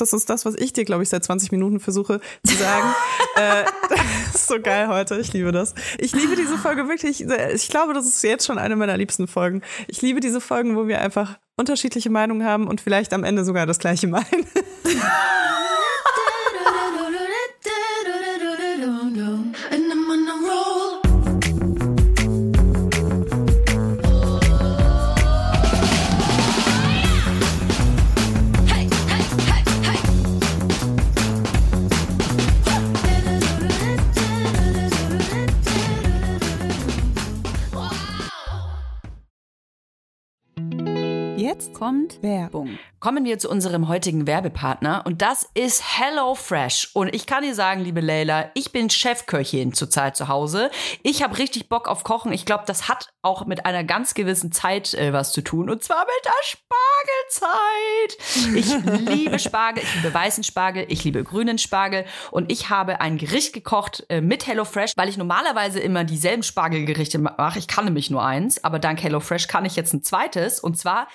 das ist das, was ich dir, glaube ich, seit 20 Minuten versuche zu sagen. äh, das ist so geil heute. Ich liebe das. Ich liebe diese Folge wirklich. Ich glaube, das ist jetzt schon eine meiner liebsten Folgen. Ich liebe diese Folgen, wo wir einfach unterschiedliche Meinungen haben und vielleicht am Ende sogar das gleiche meinen. kommt Werbung. Kommen wir zu unserem heutigen Werbepartner und das ist HelloFresh. Und ich kann dir sagen, liebe Leila, ich bin Chefköchin zurzeit zu Hause. Ich habe richtig Bock auf Kochen. Ich glaube, das hat auch mit einer ganz gewissen Zeit äh, was zu tun und zwar mit der Spargelzeit. Ich liebe Spargel, ich liebe weißen Spargel, ich liebe grünen Spargel und ich habe ein Gericht gekocht äh, mit HelloFresh, weil ich normalerweise immer dieselben Spargelgerichte mache. Ich kann nämlich nur eins, aber dank HelloFresh kann ich jetzt ein zweites und zwar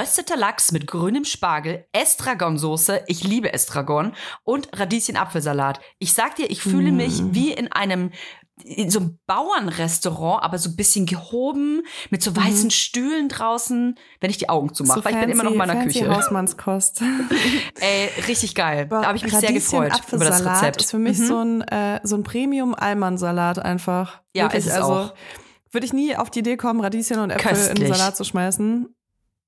gerösteter Lachs mit grünem Spargel, Estragonsoße, ich liebe Estragon und Radieschen-Apfelsalat. Ich sag dir, ich fühle mich mm. wie in einem in so einem Bauernrestaurant, aber so ein bisschen gehoben, mit so weißen mhm. Stühlen draußen, wenn ich die Augen zumache, so weil ich bin immer noch in meiner fancy Küche. Hausmannskost. Ey, richtig geil. da habe ich mich sehr gefreut über das Rezept. ist für mich mhm. so ein, äh, so ein Premium-Almansalat einfach. Ja, Wirklich, ist es also, auch. Würde ich nie auf die Idee kommen, Radieschen und Äpfel Köstlich. in den Salat zu schmeißen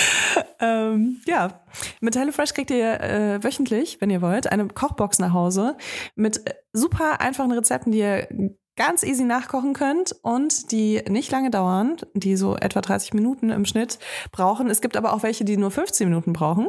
ähm, ja, mit HelloFresh kriegt ihr äh, wöchentlich, wenn ihr wollt, eine Kochbox nach Hause mit äh, super einfachen Rezepten, die ihr ganz easy nachkochen könnt und die nicht lange dauern, die so etwa 30 Minuten im Schnitt brauchen. Es gibt aber auch welche, die nur 15 Minuten brauchen.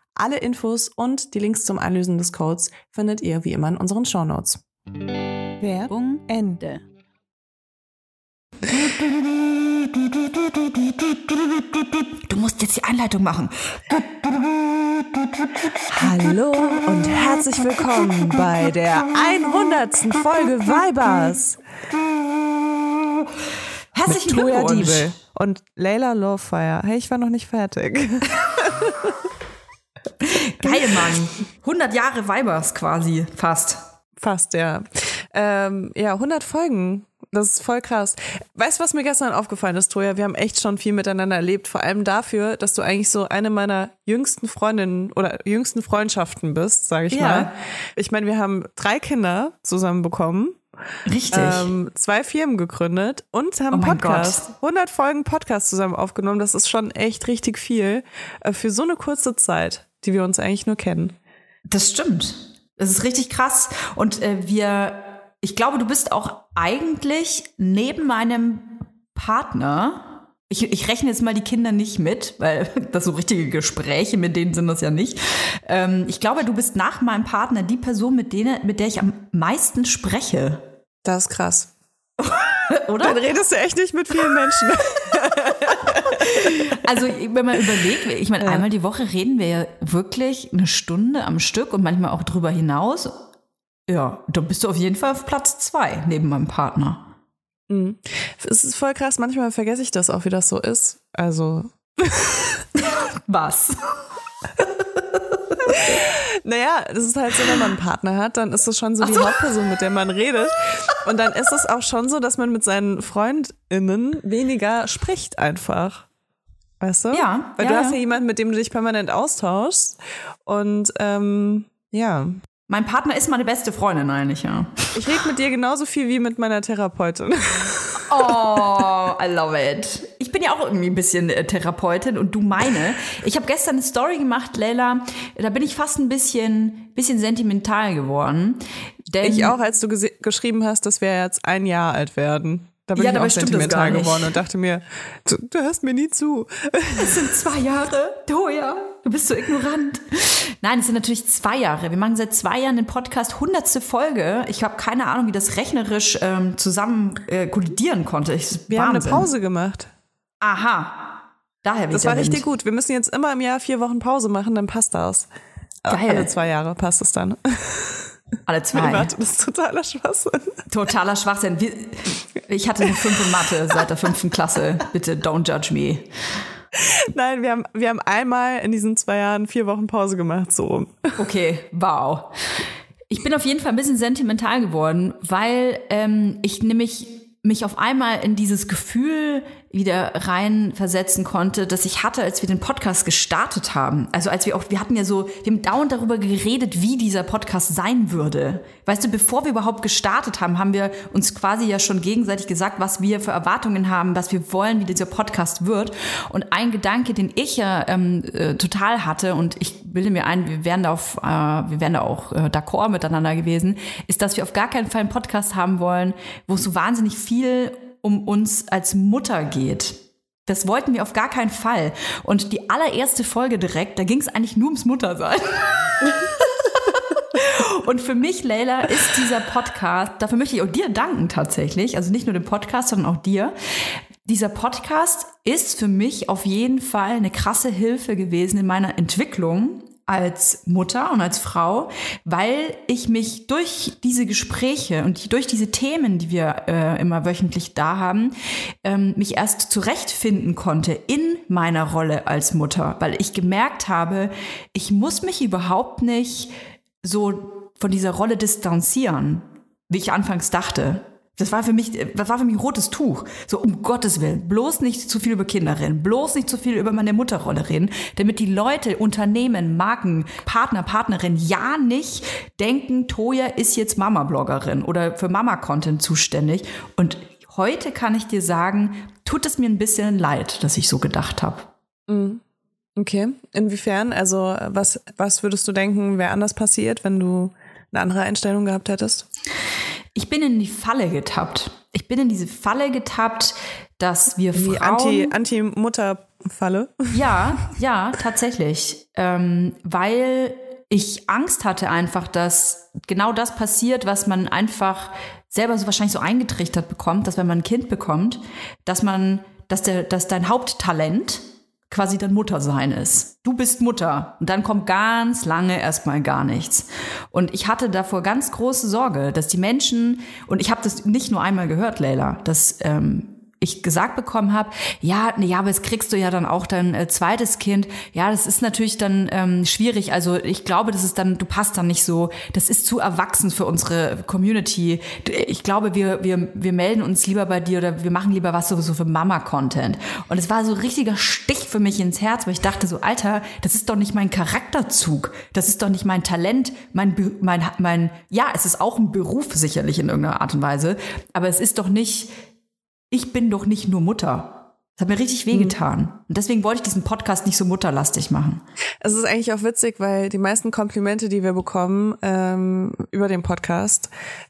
Alle Infos und die Links zum Einlösen des Codes findet ihr wie immer in unseren Shownotes. Werbung Ende. Du musst jetzt die Einleitung machen. Hallo und herzlich willkommen bei der 100. Folge Vibers. Herzlichen Mit Glückwunsch. Diebel und Layla Lowfire. Hey, ich war noch nicht fertig. Geil, Mann. 100 Jahre Weibers quasi, fast. Fast, ja. Ähm, ja, 100 Folgen. Das ist voll krass. Weißt du, was mir gestern aufgefallen ist, Toja? Wir haben echt schon viel miteinander erlebt. Vor allem dafür, dass du eigentlich so eine meiner jüngsten Freundinnen oder jüngsten Freundschaften bist, sage ich ja. mal. Ich meine, wir haben drei Kinder zusammen bekommen. Richtig. Ähm, zwei Firmen gegründet und haben oh Podcast. Gott. 100 Folgen Podcast zusammen aufgenommen. Das ist schon echt richtig viel äh, für so eine kurze Zeit die wir uns eigentlich nur kennen. Das stimmt. Das ist richtig krass. Und äh, wir ich glaube, du bist auch eigentlich neben meinem Partner. Ich, ich rechne jetzt mal die Kinder nicht mit, weil das so richtige Gespräche, mit denen sind das ja nicht. Ähm, ich glaube, du bist nach meinem Partner die Person, mit, denen, mit der ich am meisten spreche. Das ist krass. Oder? Dann redest du echt nicht mit vielen Menschen. Also, wenn man überlegt, ich meine, Ja. einmal die Woche reden wir ja wirklich eine Stunde am Stück und manchmal auch drüber hinaus. Ja, da bist du auf jeden Fall auf Platz zwei neben meinem Partner. Mhm. Es ist voll krass, manchmal vergesse ich das auch, wie das so ist. Also, Was? naja, das ist halt so, wenn man einen Partner hat, dann ist das schon so die Hauptperson, mit der man redet. Und dann ist es auch schon so, dass man mit seinen FreundInnen weniger spricht einfach. Weißt du? Ja, Weil ja, du hast ja. ja jemanden, mit dem du dich permanent austauschst. Und ähm, ja. Mein Partner ist meine beste Freundin eigentlich, ja. Ich rede mit dir genauso viel wie mit meiner Therapeutin. Oh, I love it. Ich bin ja auch irgendwie ein bisschen äh, Therapeutin und du meine. Ich habe gestern eine Story gemacht, Leila. Da bin ich fast ein bisschen, bisschen sentimental geworden. Ich auch, als du geschrieben hast, dass wir jetzt ein Jahr alt werden. Da bin Ja, ich auch sentimental geworden und dachte mir, du, du hörst mir nie zu. Es sind zwei Jahre. Toja, du bist so ignorant. Nein, es sind natürlich zwei Jahre. Wir machen seit zwei Jahren den Podcast, hundertste Folge. Ich habe keine Ahnung, wie das rechnerisch ähm, zusammen äh, kollidieren konnte. Ich, Wir haben eine Pause gemacht. Aha. Daher Das war richtig gut. Wir müssen jetzt immer im Jahr vier Wochen Pause machen, dann passt das. Geil. Alle zwei Jahre passt es dann. Alle zwei. Warte, das ist totaler Schwachsinn. Totaler Schwachsinn. Ich hatte eine 5 in Mathe seit der fünften Klasse. Bitte don't judge me. Nein, wir haben, wir haben einmal in diesen zwei Jahren vier Wochen Pause gemacht, so rum. Okay, wow. Ich bin auf jeden Fall ein bisschen sentimental geworden, weil ähm, ich nämlich mich auf einmal in dieses Gefühl wieder reinversetzen konnte, dass ich hatte, als wir den Podcast gestartet haben. Also als wir auch, wir hatten ja so, wir haben dauernd darüber geredet, wie dieser Podcast sein würde. Weißt du, bevor wir überhaupt gestartet haben, haben wir uns quasi ja schon gegenseitig gesagt, was wir für Erwartungen haben, was wir wollen, wie dieser Podcast wird. Und ein Gedanke, den ich ja ähm, äh, total hatte, und ich bilde mir ein, wir wären da auf, äh, wir wären da auch äh, d'accord miteinander gewesen, ist, dass wir auf gar keinen Fall einen Podcast haben wollen, wo es so wahnsinnig viel um uns als Mutter geht. Das wollten wir auf gar keinen Fall. Und die allererste Folge direkt, da ging es eigentlich nur ums Muttersein. Und für mich, Leila, ist dieser Podcast, dafür möchte ich auch dir danken tatsächlich, also nicht nur dem Podcast, sondern auch dir. Dieser Podcast ist für mich auf jeden Fall eine krasse Hilfe gewesen in meiner Entwicklung als Mutter und als Frau, weil ich mich durch diese Gespräche und durch diese Themen, die wir äh, immer wöchentlich da haben, ähm, mich erst zurechtfinden konnte in meiner Rolle als Mutter, weil ich gemerkt habe, ich muss mich überhaupt nicht so von dieser Rolle distanzieren, wie ich anfangs dachte. Das war für mich, das war für mich ein rotes Tuch. So um Gottes Willen, bloß nicht zu viel über Kinder reden, bloß nicht zu viel über meine Mutterrolle reden, damit die Leute, Unternehmen, Marken, Partner, Partnerin ja nicht denken, Toja ist jetzt Mama-Bloggerin oder für Mama-Content zuständig. Und heute kann ich dir sagen, tut es mir ein bisschen leid, dass ich so gedacht habe. Okay. Inwiefern? Also, was, was würdest du denken, wäre anders passiert, wenn du eine andere Einstellung gehabt hättest? Ich bin in die Falle getappt. Ich bin in diese Falle getappt, dass wir Die Frauen... Anti- Anti-Mutter-Falle? Ja, ja, tatsächlich. Ähm, weil ich Angst hatte einfach, dass genau das passiert, was man einfach selber so wahrscheinlich so eingetrichtert bekommt, dass wenn man ein Kind bekommt, dass man, dass der, dass dein Haupttalent quasi dein Muttersein ist. Du bist Mutter und dann kommt ganz lange erstmal gar nichts. Und ich hatte davor ganz große Sorge, dass die Menschen, und ich habe das nicht nur einmal gehört, Leila, dass ähm, ich gesagt bekommen habe, ja, nee, ja, aber jetzt kriegst du ja dann auch dein äh, zweites Kind. Ja, das ist natürlich dann ähm, schwierig. Also ich glaube, das ist dann, du passt dann nicht so. Das ist zu erwachsen für unsere Community. Du, Ich glaube, wir, wir, wir melden uns lieber bei dir oder wir machen lieber was sowieso für Mama-Content. Und es war so richtiger Stich für mich ins Herz, weil ich dachte so, Alter, das ist doch nicht mein Charakterzug. Das ist doch nicht mein Talent, mein, mein, mein, ja, es ist auch ein Beruf sicherlich in irgendeiner Art und Weise. Aber es ist doch nicht, ich bin doch nicht nur Mutter. Das hat mir richtig wehgetan. Und deswegen wollte ich diesen Podcast nicht so mutterlastig machen. Es ist eigentlich auch witzig, weil die meisten Komplimente, die wir bekommen ähm, über den Podcast,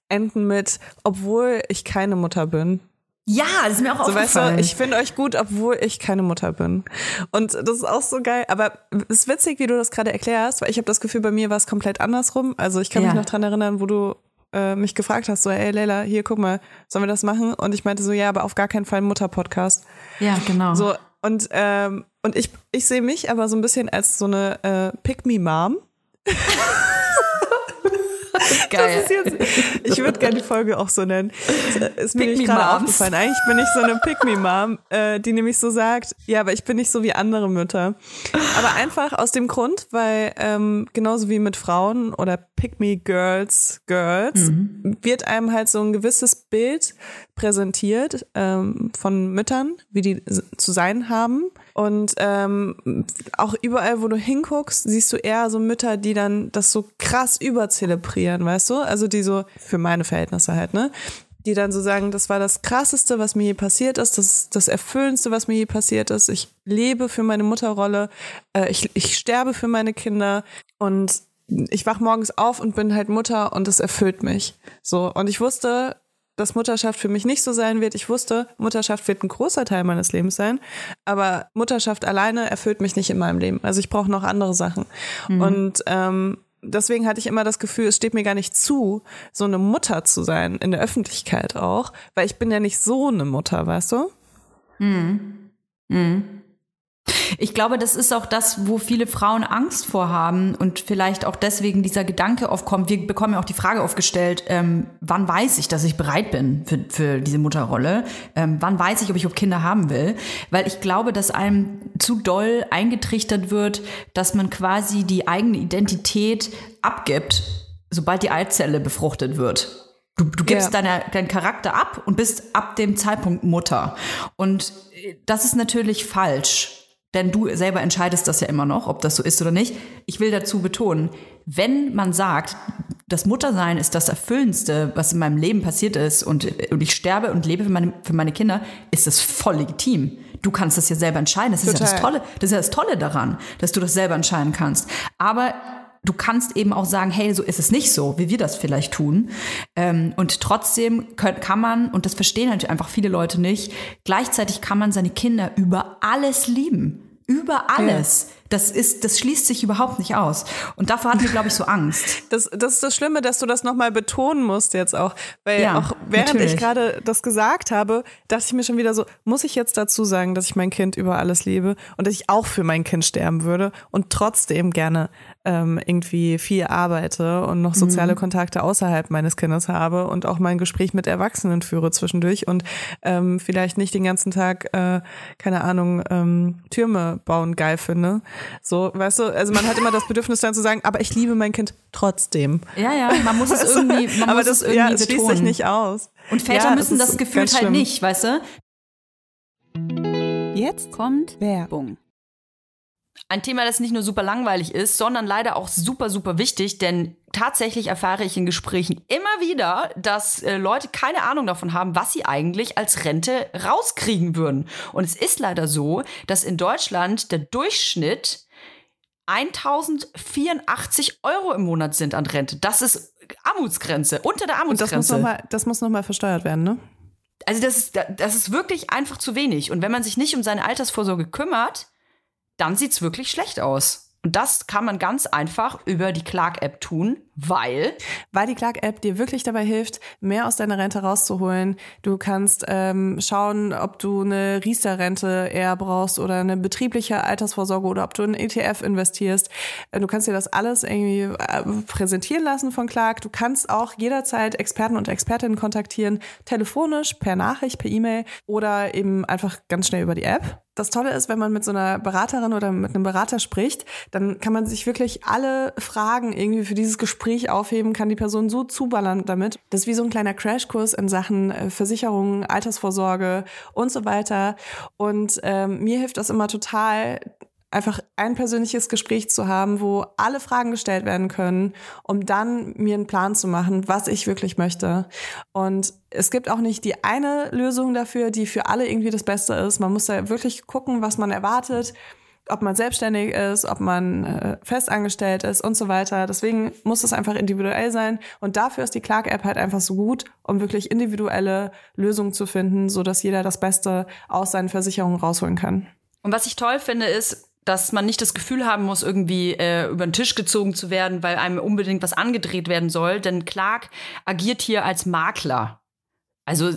enden mit, obwohl ich keine Mutter bin. Ja, das ist mir auch So, weißt aufgefallen. du, ich finde euch gut, obwohl ich keine Mutter bin. Und das ist auch so geil. Aber es ist witzig, wie du das gerade erklärst, weil ich habe das Gefühl, bei mir war es komplett andersrum. Also ich kann Ja. mich noch dran erinnern, wo du äh, mich gefragt hast, so, ey Leila, hier, guck mal, sollen wir das machen? Und ich meinte so, ja, aber auf gar keinen Fall Mutter-Podcast. ja, genau. So, und, ähm, und ich, ich sehe mich aber so ein bisschen als so eine äh, Pick-Me-Mom. geil. Jetzt, ich würde gerne die Folge auch so nennen. Ist mir Pick nicht gerade aufgefallen. Eigentlich bin ich so eine Pick-Me-Mom, äh, die nämlich so sagt, ja, aber ich bin nicht so wie andere Mütter. Aber einfach aus dem Grund, weil ähm, genauso wie mit Frauen oder Pick-Me-Girls, Girls, Mhm. wird einem halt so ein gewisses Bild präsentiert ähm, von Müttern, wie die zu sein haben. Und ähm, auch überall, wo du hinguckst, siehst du eher so Mütter, die dann das so krass überzelebrieren, weißt du? Also die so, für meine Verhältnisse halt, ne? Die dann so sagen, das war das Krasseste, was mir je passiert ist, das ist das Erfüllendste, was mir je passiert ist. Ich lebe für meine Mutterrolle, äh, ich, ich sterbe für meine Kinder und ich wach morgens auf und bin halt Mutter und es erfüllt mich. So. Und ich wusste, dass Mutterschaft für mich nicht so sein wird. Ich wusste, Mutterschaft wird ein großer Teil meines Lebens sein, aber Mutterschaft alleine erfüllt mich nicht in meinem Leben. Also ich brauche noch andere Sachen. Und ähm, deswegen hatte ich immer das Gefühl, es steht mir gar nicht zu, so eine Mutter zu sein, in der Öffentlichkeit auch, weil ich bin ja nicht so eine Mutter, weißt du? Ich glaube, das ist auch das, wo viele Frauen Angst vorhaben und vielleicht auch deswegen dieser Gedanke aufkommt. Wir bekommen ja auch die Frage aufgestellt, ähm, wann weiß ich, dass ich bereit bin für, für diese Mutterrolle? Ähm, wann weiß ich, ob ich überhaupt Kinder haben will? Weil ich glaube, dass einem zu doll eingetrichtert wird, dass man quasi die eigene Identität abgibt, sobald die Eizelle befruchtet wird. Du, du gibst Ja. deine, deinen Charakter ab und bist ab dem Zeitpunkt Mutter. Und äh, das ist natürlich falsch. Denn du selber entscheidest das ja immer noch, ob das so ist oder nicht. Ich will dazu betonen, wenn man sagt, das Muttersein ist das Erfüllendste, was in meinem Leben passiert ist und, und ich sterbe und lebe für meine, für meine Kinder, ist das voll legitim. Du kannst das ja selber entscheiden. Das ist ja das Total. Tolle, das ist ja das Tolle daran, dass du das selber entscheiden kannst. Aber du kannst eben auch sagen, hey, so ist es nicht so, wie wir das vielleicht tun. Ähm, und trotzdem könnt, kann man, und das verstehen halt einfach viele Leute nicht, gleichzeitig kann man seine Kinder über alles lieben. Über alles. Das ist, das schließt sich überhaupt nicht aus. Und davor hatten wir, glaube ich, so Angst. Das, das ist das Schlimme, dass du das nochmal betonen musst jetzt auch. Weil Ja, auch während natürlich. ich gerade das gesagt habe, dachte ich mir schon wieder so, muss ich jetzt dazu sagen, dass ich mein Kind über alles liebe und dass ich auch für mein Kind sterben würde und trotzdem gerne ähm, irgendwie viel arbeite und noch Mhm. soziale Kontakte außerhalb meines Kindes habe und auch mein Gespräch mit Erwachsenen führe zwischendurch und ähm, vielleicht nicht den ganzen Tag, äh, keine Ahnung, ähm, Türme bauen geil finde. So, weißt du, also man hat immer das Bedürfnis dann zu sagen, aber ich liebe mein Kind trotzdem. Ja, ja, man muss es irgendwie, man aber muss das es irgendwie ja, es schließt sich nicht aus. Und Väter Ja, müssen das ist gefühlt halt schlimm. nicht, weißt du? Jetzt kommt Werbung. Ein Thema, das nicht nur super langweilig ist, sondern leider auch super, super wichtig, denn tatsächlich erfahre ich in Gesprächen immer wieder, dass äh, Leute keine Ahnung davon haben, was sie eigentlich als Rente rauskriegen würden. Und es ist leider so, dass in Deutschland der Durchschnitt 1084 Euro im Monat sind an Rente. Das ist Armutsgrenze, unter der Und das muss Armutsgrenze. nochmal, das muss noch mal versteuert werden, ne? Also das ist, das ist wirklich einfach zu wenig. Und wenn man sich nicht um seine Altersvorsorge kümmert, dann sieht's wirklich schlecht aus. Und das kann man ganz einfach über die Clark-App tun, weil Weil die Clark-App dir wirklich dabei hilft, mehr aus deiner Rente rauszuholen. Du kannst ähm, schauen, ob du eine Riester-Rente eher brauchst oder eine betriebliche Altersvorsorge oder ob du in ETF investierst. Äh, Du kannst dir das alles irgendwie äh, präsentieren lassen von Clark. Du kannst auch jederzeit Experten und Expertinnen kontaktieren, telefonisch, per Nachricht, per E-Mail oder eben einfach ganz schnell über die App. Das Tolle ist, wenn man mit so einer Beraterin oder mit einem Berater spricht, dann kann man sich wirklich alle Fragen irgendwie für dieses Gespräch aufheben, kann die Person so zuballern damit. Das ist wie so ein kleiner Crashkurs in Sachen äh, Versicherungen, Altersvorsorge und so weiter. Und ähm, mir hilft das immer total, einfach ein persönliches Gespräch zu haben, wo alle Fragen gestellt werden können, um dann mir einen Plan zu machen, was ich wirklich möchte. Und es gibt auch nicht die eine Lösung dafür, die für alle irgendwie das Beste ist. Man muss da wirklich gucken, was man erwartet, ob man selbstständig ist, ob man äh, festangestellt ist und so weiter. Deswegen muss es einfach individuell sein. Und dafür ist die Clark-App halt einfach so gut, um wirklich individuelle Lösungen zu finden, so dass jeder das Beste aus seinen Versicherungen rausholen kann. Und was ich toll finde, ist, dass man nicht das Gefühl haben muss, irgendwie äh, über den Tisch gezogen zu werden, weil einem unbedingt was angedreht werden soll. Denn Clark agiert hier als Makler. Also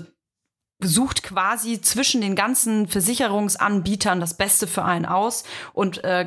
sucht quasi zwischen den ganzen Versicherungsanbietern das Beste für einen aus und äh,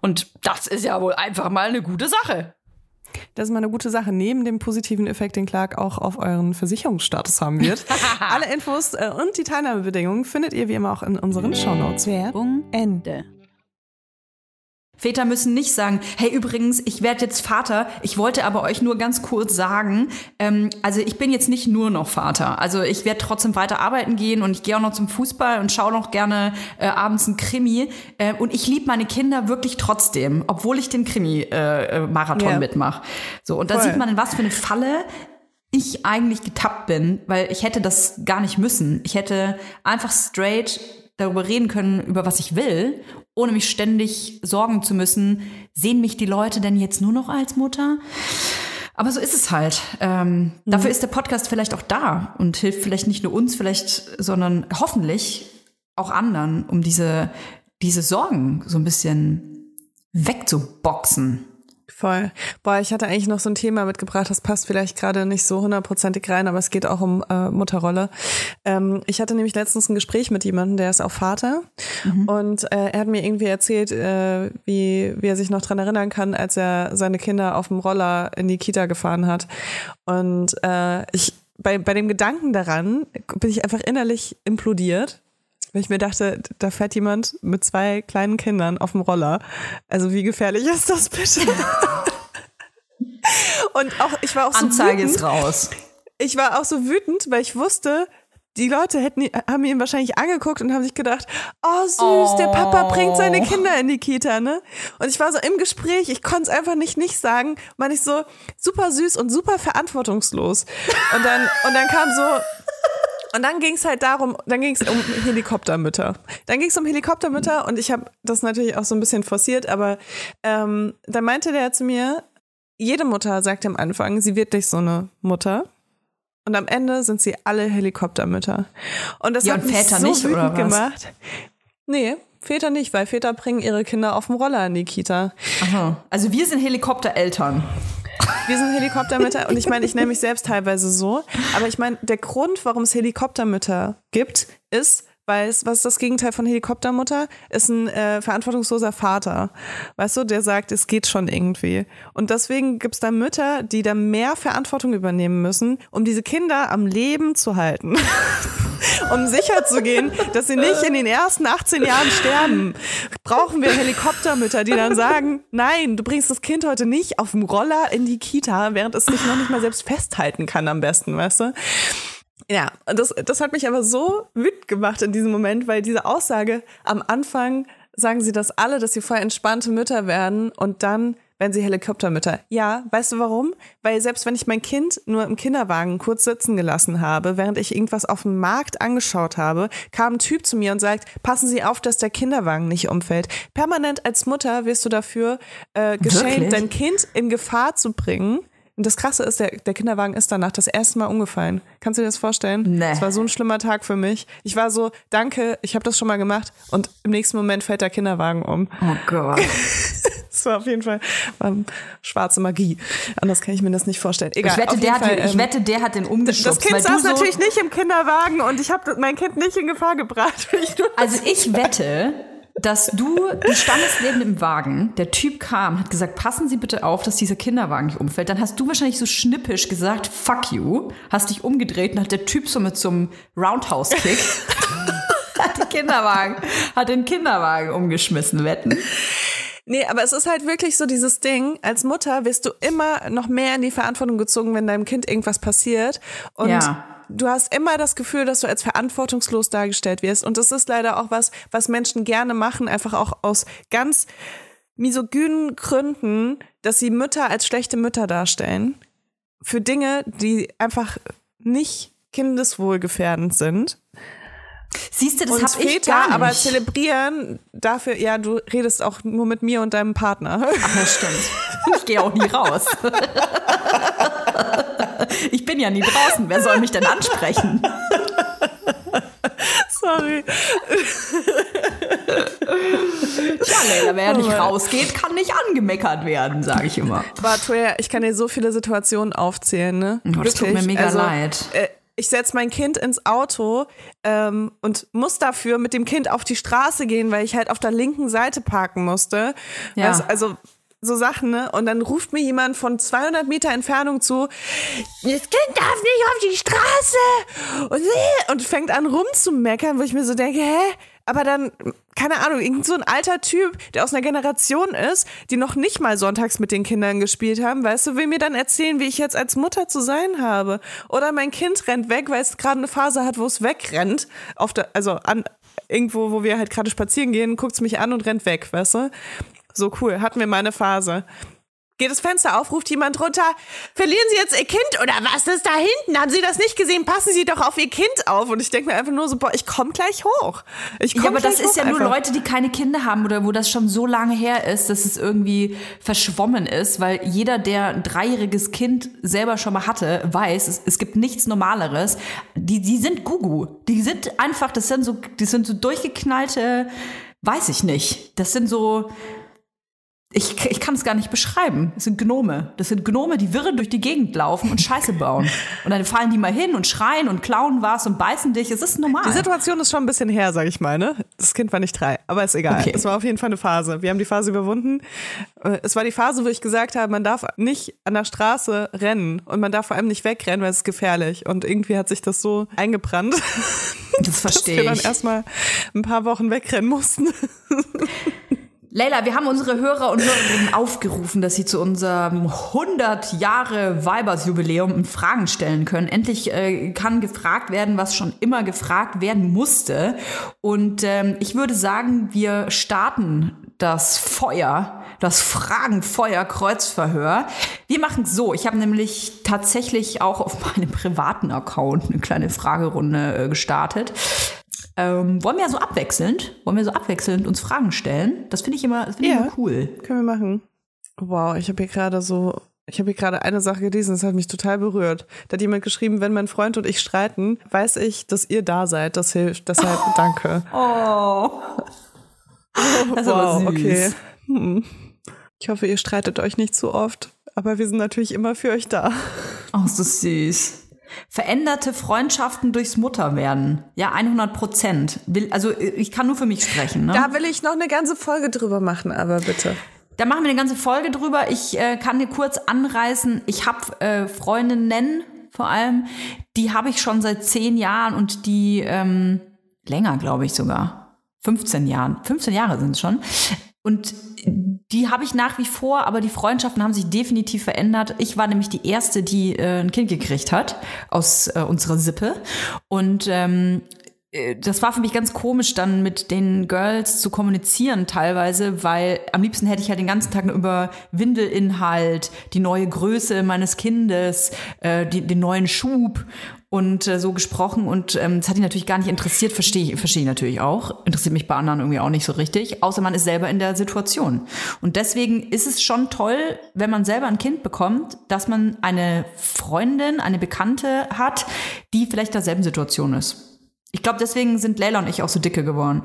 Und das ist ja wohl einfach mal eine gute Sache. Das ist mal eine gute Sache. Neben dem positiven Effekt, den Clark auch auf euren Versicherungsstatus haben wird. Alle Infos äh, und die Teilnahmebedingungen findet ihr wie immer auch in unseren Shownotes. Werbung Ende. Väter müssen nicht sagen, hey übrigens, ich werde jetzt Vater, ich wollte aber euch nur ganz kurz sagen, ähm, also ich bin jetzt nicht nur noch Vater. Also ich werde trotzdem weiter arbeiten gehen und ich gehe auch noch zum Fußball und schaue noch gerne äh, abends ein Krimi. Äh, und ich liebe meine Kinder wirklich trotzdem, obwohl ich den Krimi-Marathon äh, Ja. mitmache. So, und da sieht man, in was für eine Falle ich eigentlich getappt bin, weil ich hätte das gar nicht müssen. Ich hätte einfach straight darüber reden können, über was ich will, ohne mich ständig sorgen zu müssen, sehen mich die Leute denn jetzt nur noch als Mutter? Aber so ist es halt. Ähm, Dafür ist der Podcast vielleicht auch da und hilft vielleicht nicht nur uns, vielleicht, sondern hoffentlich auch anderen, um diese, diese Sorgen so ein bisschen wegzuboxen. Voll. Boah, ich hatte eigentlich noch so ein Thema mitgebracht, das passt vielleicht gerade nicht so hundertprozentig rein, aber es geht auch um äh, Mutterrolle. Ähm, ich hatte nämlich letztens ein Gespräch mit jemandem, der ist auch Vater. Und äh, er hat mir irgendwie erzählt, äh, wie, wie er sich noch dran erinnern kann, als er seine Kinder auf dem Roller in die Kita gefahren hat. Und äh, ich bei, bei dem Gedanken daran bin ich einfach innerlich implodiert. Weil ich mir dachte, da fährt jemand mit zwei kleinen Kindern auf dem Roller. Also wie gefährlich ist das bitte? Und auch, ich war auch so Anzeige wütend. ist raus. Ich war auch so wütend, weil ich wusste, die Leute hätten, haben ihn wahrscheinlich angeguckt und haben sich gedacht, oh süß, der Papa bringt seine Kinder in die Kita, ne? Und ich war so im Gespräch, ich konnte es einfach nicht nicht sagen, meine ich so super süß und super verantwortungslos. Und dann, und dann kam so, und dann ging es halt darum, dann ging es um Helikoptermütter. Dann ging es um Helikoptermütter und ich habe das natürlich auch so ein bisschen forciert, aber ähm, dann meinte der zu mir, jede Mutter sagt am Anfang, sie wird nicht so eine Mutter. Und am Ende sind sie alle Helikoptermütter. Und das Ja, hat und mich Väter so nicht, wütend gemacht. Nee, Väter nicht, weil Väter bringen ihre Kinder auf dem Roller in die Kita. Aha. Also wir sind Helikoptereltern. Wir sind Helikoptermütter und ich meine, ich nenne mich selbst teilweise so. Aber ich meine, der Grund, warum es Helikoptermütter gibt, ist, weil es, was ist das Gegenteil von Helikoptermutter? Ist ein äh, verantwortungsloser Vater. Weißt du, der sagt, es geht schon irgendwie. Und deswegen gibt es da Mütter, die da mehr Verantwortung übernehmen müssen, um diese Kinder am Leben zu halten. um sicher zu gehen, dass sie nicht in den ersten 18 Jahren sterben, brauchen wir Helikoptermütter, die dann sagen, nein, du bringst das Kind heute nicht auf dem Roller in die Kita, während es sich noch nicht mal selbst festhalten kann am besten, weißt du? Ja, und das, das hat mich aber so wütend gemacht in diesem Moment, weil diese Aussage am Anfang sagen sie das alle, dass sie voll entspannte Mütter werden und dann werden sie Helikoptermütter. Ja, weißt du warum? Weil selbst wenn ich mein Kind nur im Kinderwagen kurz sitzen gelassen habe, während ich irgendwas auf dem Markt angeschaut habe, kam ein Typ zu mir und sagt, passen Sie auf, dass der Kinderwagen nicht umfällt. Permanent als Mutter wirst du dafür äh, geschämt, dein Kind in Gefahr zu bringen. Und das Krasse ist, der, der Kinderwagen ist danach das erste Mal umgefallen. Kannst du dir das vorstellen? Nee. Es war so ein schlimmer Tag für mich. Ich war so, danke, ich habe das schon mal gemacht. Und im nächsten Moment fällt der Kinderwagen um. Oh Gott. Das war auf jeden Fall war schwarze Magie. Anders kann ich mir das nicht vorstellen. Egal. Ich wette, der hat, Fall, ich ähm, wette, der hat den umgeschubst. das Kind saß so, natürlich nicht im Kinderwagen und ich habe mein Kind nicht in Gefahr gebracht. Ich Also ich wette, dass du, du standest neben dem Wagen, der Typ kam, hat gesagt, passen Sie bitte auf, dass dieser Kinderwagen nicht umfällt. Dann hast du wahrscheinlich so schnippisch gesagt, fuck you, hast dich umgedreht und hat der Typ so mit so einem Roundhouse-Kick hat den Kinderwagen, hat den Kinderwagen umgeschmissen, wetten. Nee, aber es ist halt wirklich so dieses Ding, als Mutter wirst du immer noch mehr in die Verantwortung gezogen, wenn deinem Kind irgendwas passiert. Und Ja. Du hast immer das Gefühl, dass du als verantwortungslos dargestellt wirst. Und das ist leider auch was, was Menschen gerne machen, einfach auch aus ganz misogynen Gründen, dass sie Mütter als schlechte Mütter darstellen. Für Dinge, die einfach nicht kindeswohlgefährdend sind. Siehst du, das und hab ich gar nicht. aber zelebrieren dafür, ja, du redest auch nur mit mir und deinem Partner. Ach, das stimmt. Ich gehe auch nie raus. Ich bin ja nie draußen. Wer soll mich denn ansprechen? Sorry. Tja, Leila, wer nicht rausgeht, kann nicht angemeckert werden, sage ich immer. Aber Toya, ich kann dir so viele Situationen aufzählen, ne? Oh, das tut mir mega leid. Äh, ich setze mein Kind ins Auto ähm, und muss dafür mit dem Kind auf die Straße gehen, weil ich halt auf der linken Seite parken musste. Ja. Also, also so Sachen, ne? Und dann ruft mir jemand von 200 Meter Entfernung zu, das Kind darf nicht auf die Straße! Und, und fängt an rumzumeckern, wo ich mir so denke, hä? Aber dann, keine Ahnung, irgend so ein alter Typ, der aus einer Generation ist, die noch nicht mal sonntags mit den Kindern gespielt haben, weißt du, will mir dann erzählen, wie ich jetzt als Mutter zu sein habe. Oder mein Kind rennt weg, weil es gerade eine Phase hat, wo es wegrennt, auf der, also an, irgendwo, wo wir halt gerade spazieren gehen, guckt es mich an und rennt weg, weißt du? So cool, hatten wir mal eine Phase. Geht das Fenster auf, ruft jemand runter, verlieren Sie jetzt Ihr Kind oder was ist da hinten? Haben Sie das nicht gesehen? Passen Sie doch auf Ihr Kind auf. Und ich denke mir einfach nur so, boah, ich komme gleich hoch. Ich komm Ja, aber das ist ja nur einfach. Leute, die keine Kinder haben oder wo das schon so lange her ist, dass es irgendwie verschwommen ist, weil jeder, der ein dreijähriges Kind selber schon mal hatte, weiß, es, es gibt nichts Normaleres. Die, die sind Gugu. Die sind einfach, das sind so, das sind so durchgeknallte, weiß ich nicht. Das sind so, ich, ich kann es gar nicht beschreiben. Das sind Gnome. Das sind Gnome, die wirre durch die Gegend laufen und Scheiße bauen. Und dann fallen die mal hin und schreien und klauen was und beißen dich. Es ist normal. Die Situation ist schon ein bisschen her, sag ich mal, ne? Das Kind war nicht drei, aber ist egal. Okay. Es war auf jeden Fall eine Phase. Wir haben die Phase überwunden. Äh, Es war die Phase, wo ich gesagt habe, man darf nicht an der Straße rennen und man darf vor allem nicht wegrennen, weil es ist gefährlich. Und irgendwie hat sich das so eingebrannt, das dass verstehe wir dann ich. erstmal ein paar Wochen wegrennen mussten. Leila, wir haben unsere Hörer und Hörerinnen aufgerufen, dass sie zu unserem 100 Jahre Weibers-Jubiläum Fragen stellen können. Endlich äh, kann gefragt werden, was schon immer gefragt werden musste. Und ähm, ich würde sagen, wir starten das Feuer, das Fragenfeuer-Kreuzverhör. Wir machen es so. Ich habe nämlich tatsächlich auch auf meinem privaten Account eine kleine Fragerunde äh, gestartet. Ähm, wollen wir so abwechselnd, wollen wir so abwechselnd uns Fragen stellen? Das finde ich immer, das finde ich Ja. immer cool. Können wir machen. Wow, ich habe hier gerade so, ich habe hier gerade eine Sache gelesen, das hat mich total berührt. Da hat jemand geschrieben, wenn mein Freund und ich streiten, weiß ich, dass ihr da seid. Das hilft. Deshalb danke. Oh. Das ist aber wow, süß. okay. Hm. Ich hoffe, ihr streitet euch nicht zu oft, aber wir sind natürlich immer für euch da. Oh, ist das süß. Veränderte Freundschaften durchs Mutterwerden. Ja, 100 Prozent. Will- Also ich kann nur für mich sprechen. Ne? Da will ich noch eine ganze Folge drüber machen, aber bitte. Da machen wir eine ganze Folge drüber. Ich äh, kann dir kurz anreißen. Ich habe äh, Freundinnen vor allem, die habe ich schon seit zehn Jahren und die ähm, länger, glaube ich sogar. 15 Jahren. 15 Jahre sind es schon. Und die habe ich nach wie vor, aber die Freundschaften haben sich definitiv verändert. Ich war nämlich die erste, die äh, ein Kind gekriegt hat aus äh, unserer Sippe. Und ähm, äh, das war für mich ganz komisch, dann mit den Girls zu kommunizieren teilweise, weil am liebsten hätte ich halt den ganzen Tag nur über Windelinhalt, die neue Größe meines Kindes, äh, die, den neuen Schub und äh, so gesprochen. Und ähm, das hat ihn natürlich gar nicht interessiert, verstehe ich, verstehe ich natürlich auch. Interessiert mich bei anderen irgendwie auch nicht so richtig, außer man ist selber in der Situation. Und deswegen ist es schon toll, wenn man selber ein Kind bekommt, dass man eine Freundin, eine Bekannte hat, die vielleicht derselben Situation ist. Ich glaube, deswegen sind Leila und ich auch so dicke geworden.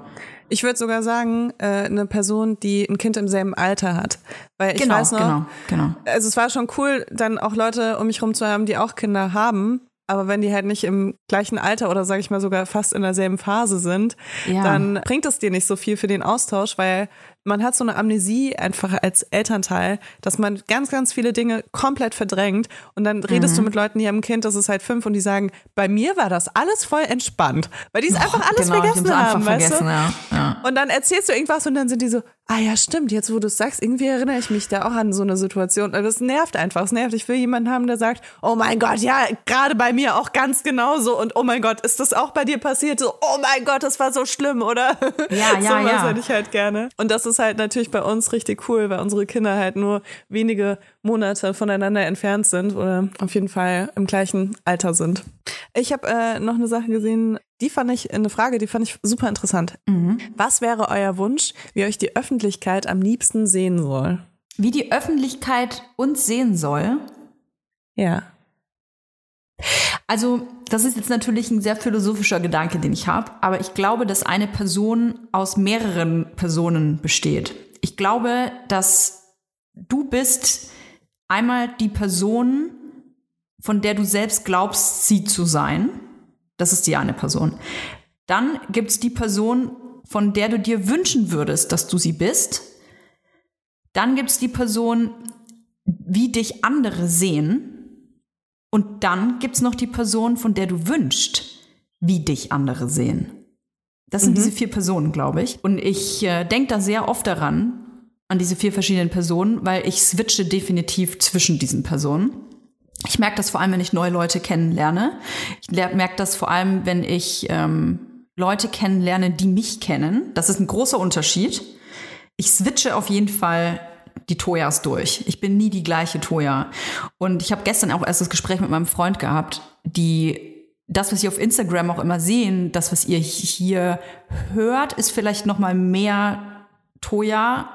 Ich würde sogar sagen, äh, eine Person, die ein Kind im selben Alter hat. Weil ich genau, weiß noch, genau, genau. also es war schon cool, dann auch Leute um mich rum zu haben, die auch Kinder haben. aber wenn die halt nicht im gleichen Alter oder sage ich mal sogar fast in derselben Phase sind, Ja. dann bringt es dir nicht so viel für den Austausch, weil man hat so eine Amnesie einfach als Elternteil, dass man ganz, ganz viele Dinge komplett verdrängt und dann redest du Mhm. mit Leuten, die haben ein Kind, das ist halt fünf und die sagen, bei mir war das alles voll entspannt, weil die es einfach alles genau, vergessen hab's einfach haben, weißt vergessen, du? ja. ja. Und dann erzählst du irgendwas und dann sind die so, ah ja, stimmt, jetzt wo du es sagst, irgendwie erinnere ich mich da auch an so eine Situation. Also es nervt einfach, es nervt. Ich will jemanden haben, der sagt, oh mein Gott, ja, gerade bei mir auch ganz genauso und oh mein Gott, ist das auch bei dir passiert? So, oh mein Gott, das war so schlimm, oder? Ja, ja, so ja. hätte ich halt gerne. Und das ist halt natürlich bei uns richtig cool, weil unsere Kinder halt nur wenige Monate voneinander entfernt sind oder auf jeden Fall im gleichen Alter sind. Ich habe äh, noch eine Sache gesehen, die fand ich, eine Frage, die fand ich super interessant. Was wäre euer Wunsch, wie euch die Öffentlichkeit am liebsten sehen soll? Wie die Öffentlichkeit uns sehen soll. Ja. Also, das ist jetzt natürlich ein sehr philosophischer Gedanke, den ich habe, aber ich glaube, dass eine Person aus mehreren Personen besteht. Ich glaube, dass du bist einmal die Person, von der du selbst glaubst, sie zu sein. Das ist die eine Person. Dann gibt es die Person, von der du dir wünschen würdest, dass du sie bist. Dann gibt es die Person, wie dich andere sehen. Und dann gibt's noch die Person, von der du wünschst, wie dich andere sehen. Das sind diese vier Personen, glaube ich. Und ich äh, denke da sehr oft daran, an diese vier verschiedenen Personen, weil ich switche definitiv zwischen diesen Personen. Ich merke das vor allem, wenn ich neue Leute kennenlerne. Ich merke das vor allem, wenn ich ähm, Leute kennenlerne, die mich kennen. Das ist ein großer Unterschied. Ich switche auf jeden Fall die Toyas durch. Ich bin nie die gleiche Toya. Und ich habe gestern auch erst das Gespräch mit meinem Freund gehabt, die das, was Sie auf Instagram auch immer sehen, das, was ihr hier hört, ist vielleicht noch mal mehr Toya,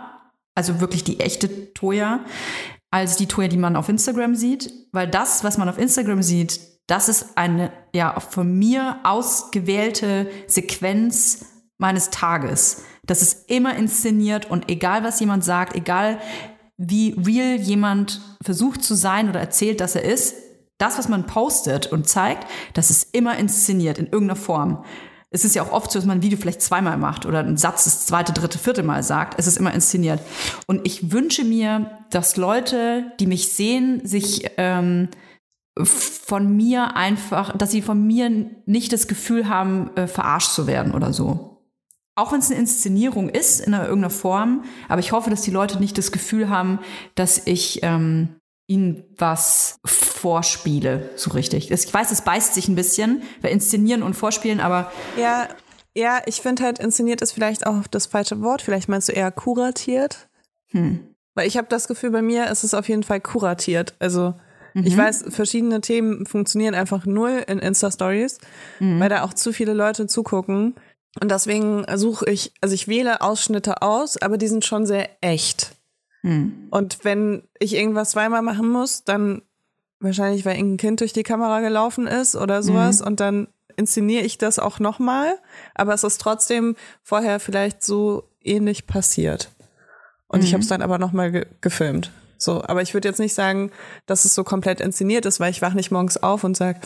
also wirklich die echte Toya, als die Toya, die man auf Instagram sieht. Weil das, was man auf Instagram sieht, das ist eine ja von mir ausgewählte Sequenz meines Tages. Das ist immer inszeniert und egal was jemand sagt, egal wie real jemand versucht zu sein oder erzählt, dass er ist, das, was man postet und zeigt, das ist immer inszeniert in irgendeiner Form. Es ist ja auch oft so, dass man ein Video vielleicht zweimal macht oder einen Satz das zweite, dritte, vierte Mal sagt. Es ist immer inszeniert. Und ich wünsche mir, dass Leute, die mich sehen, sich ähm, von mir einfach, dass sie von mir nicht das Gefühl haben, äh, verarscht zu werden oder so. Auch wenn es eine Inszenierung ist, in einer, irgendeiner Form, aber ich hoffe, dass die Leute nicht das Gefühl haben, dass ich ähm, ihnen was vorspiele, so richtig. Ich weiß, es beißt sich ein bisschen, weil inszenieren und vorspielen, aber Ja, ja, ich finde halt, inszeniert ist vielleicht auch das falsche Wort. Vielleicht meinst du eher kuratiert. hm. Weil ich habe das Gefühl, bei mir ist es auf jeden Fall kuratiert. Also ich weiß, verschiedene Themen funktionieren einfach null in Insta-Stories, weil da auch zu viele Leute zugucken. Und deswegen suche ich, also ich wähle Ausschnitte aus, aber die sind schon sehr echt. Hm. Und wenn ich irgendwas zweimal machen muss, dann wahrscheinlich, weil irgendein Kind durch die Kamera gelaufen ist oder sowas und dann inszeniere ich das auch nochmal, aber es ist trotzdem vorher vielleicht so ähnlich passiert. Und ich habe es dann aber nochmal ge gefilmt. So, aber ich würde jetzt nicht sagen, dass es so komplett inszeniert ist, weil ich wach nicht morgens auf und sag,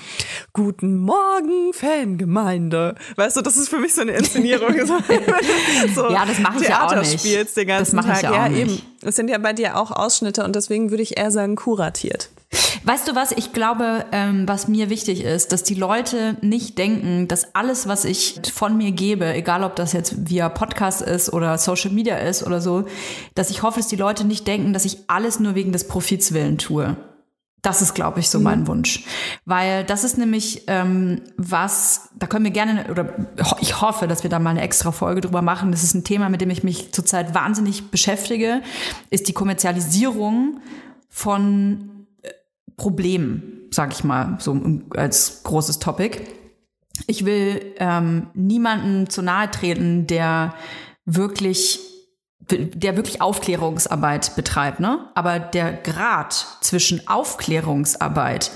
Guten Morgen, Fangemeinde. Weißt du, das ist für mich so eine Inszenierung. so, so Ja, das mache ich ja auch Theater nicht. spielst den ganzen Das mache ich Tag. ja auch ja, eben. Es sind ja bei dir auch Ausschnitte und deswegen würde ich eher sagen kuratiert. Weißt du was? Ich glaube, ähm, was mir wichtig ist, dass die Leute nicht denken, dass alles, was ich von mir gebe, egal ob das jetzt via Podcast ist oder Social Media ist oder so, dass ich hoffe, dass die Leute nicht denken, dass ich alles nur wegen des Profits willen tue. Das ist, glaube ich, so mein Wunsch. Weil das ist nämlich ähm, was, da können wir gerne, oder ich hoffe, dass wir da mal eine extra Folge drüber machen. Das ist ein Thema, mit dem ich mich zurzeit wahnsinnig beschäftige, ist die Kommerzialisierung von Problemen, sag ich mal, so als großes Topic. Ich will ähm, niemanden zu nahe treten, der wirklich, der wirklich Aufklärungsarbeit betreibt, ne? Aber der Grad zwischen Aufklärungsarbeit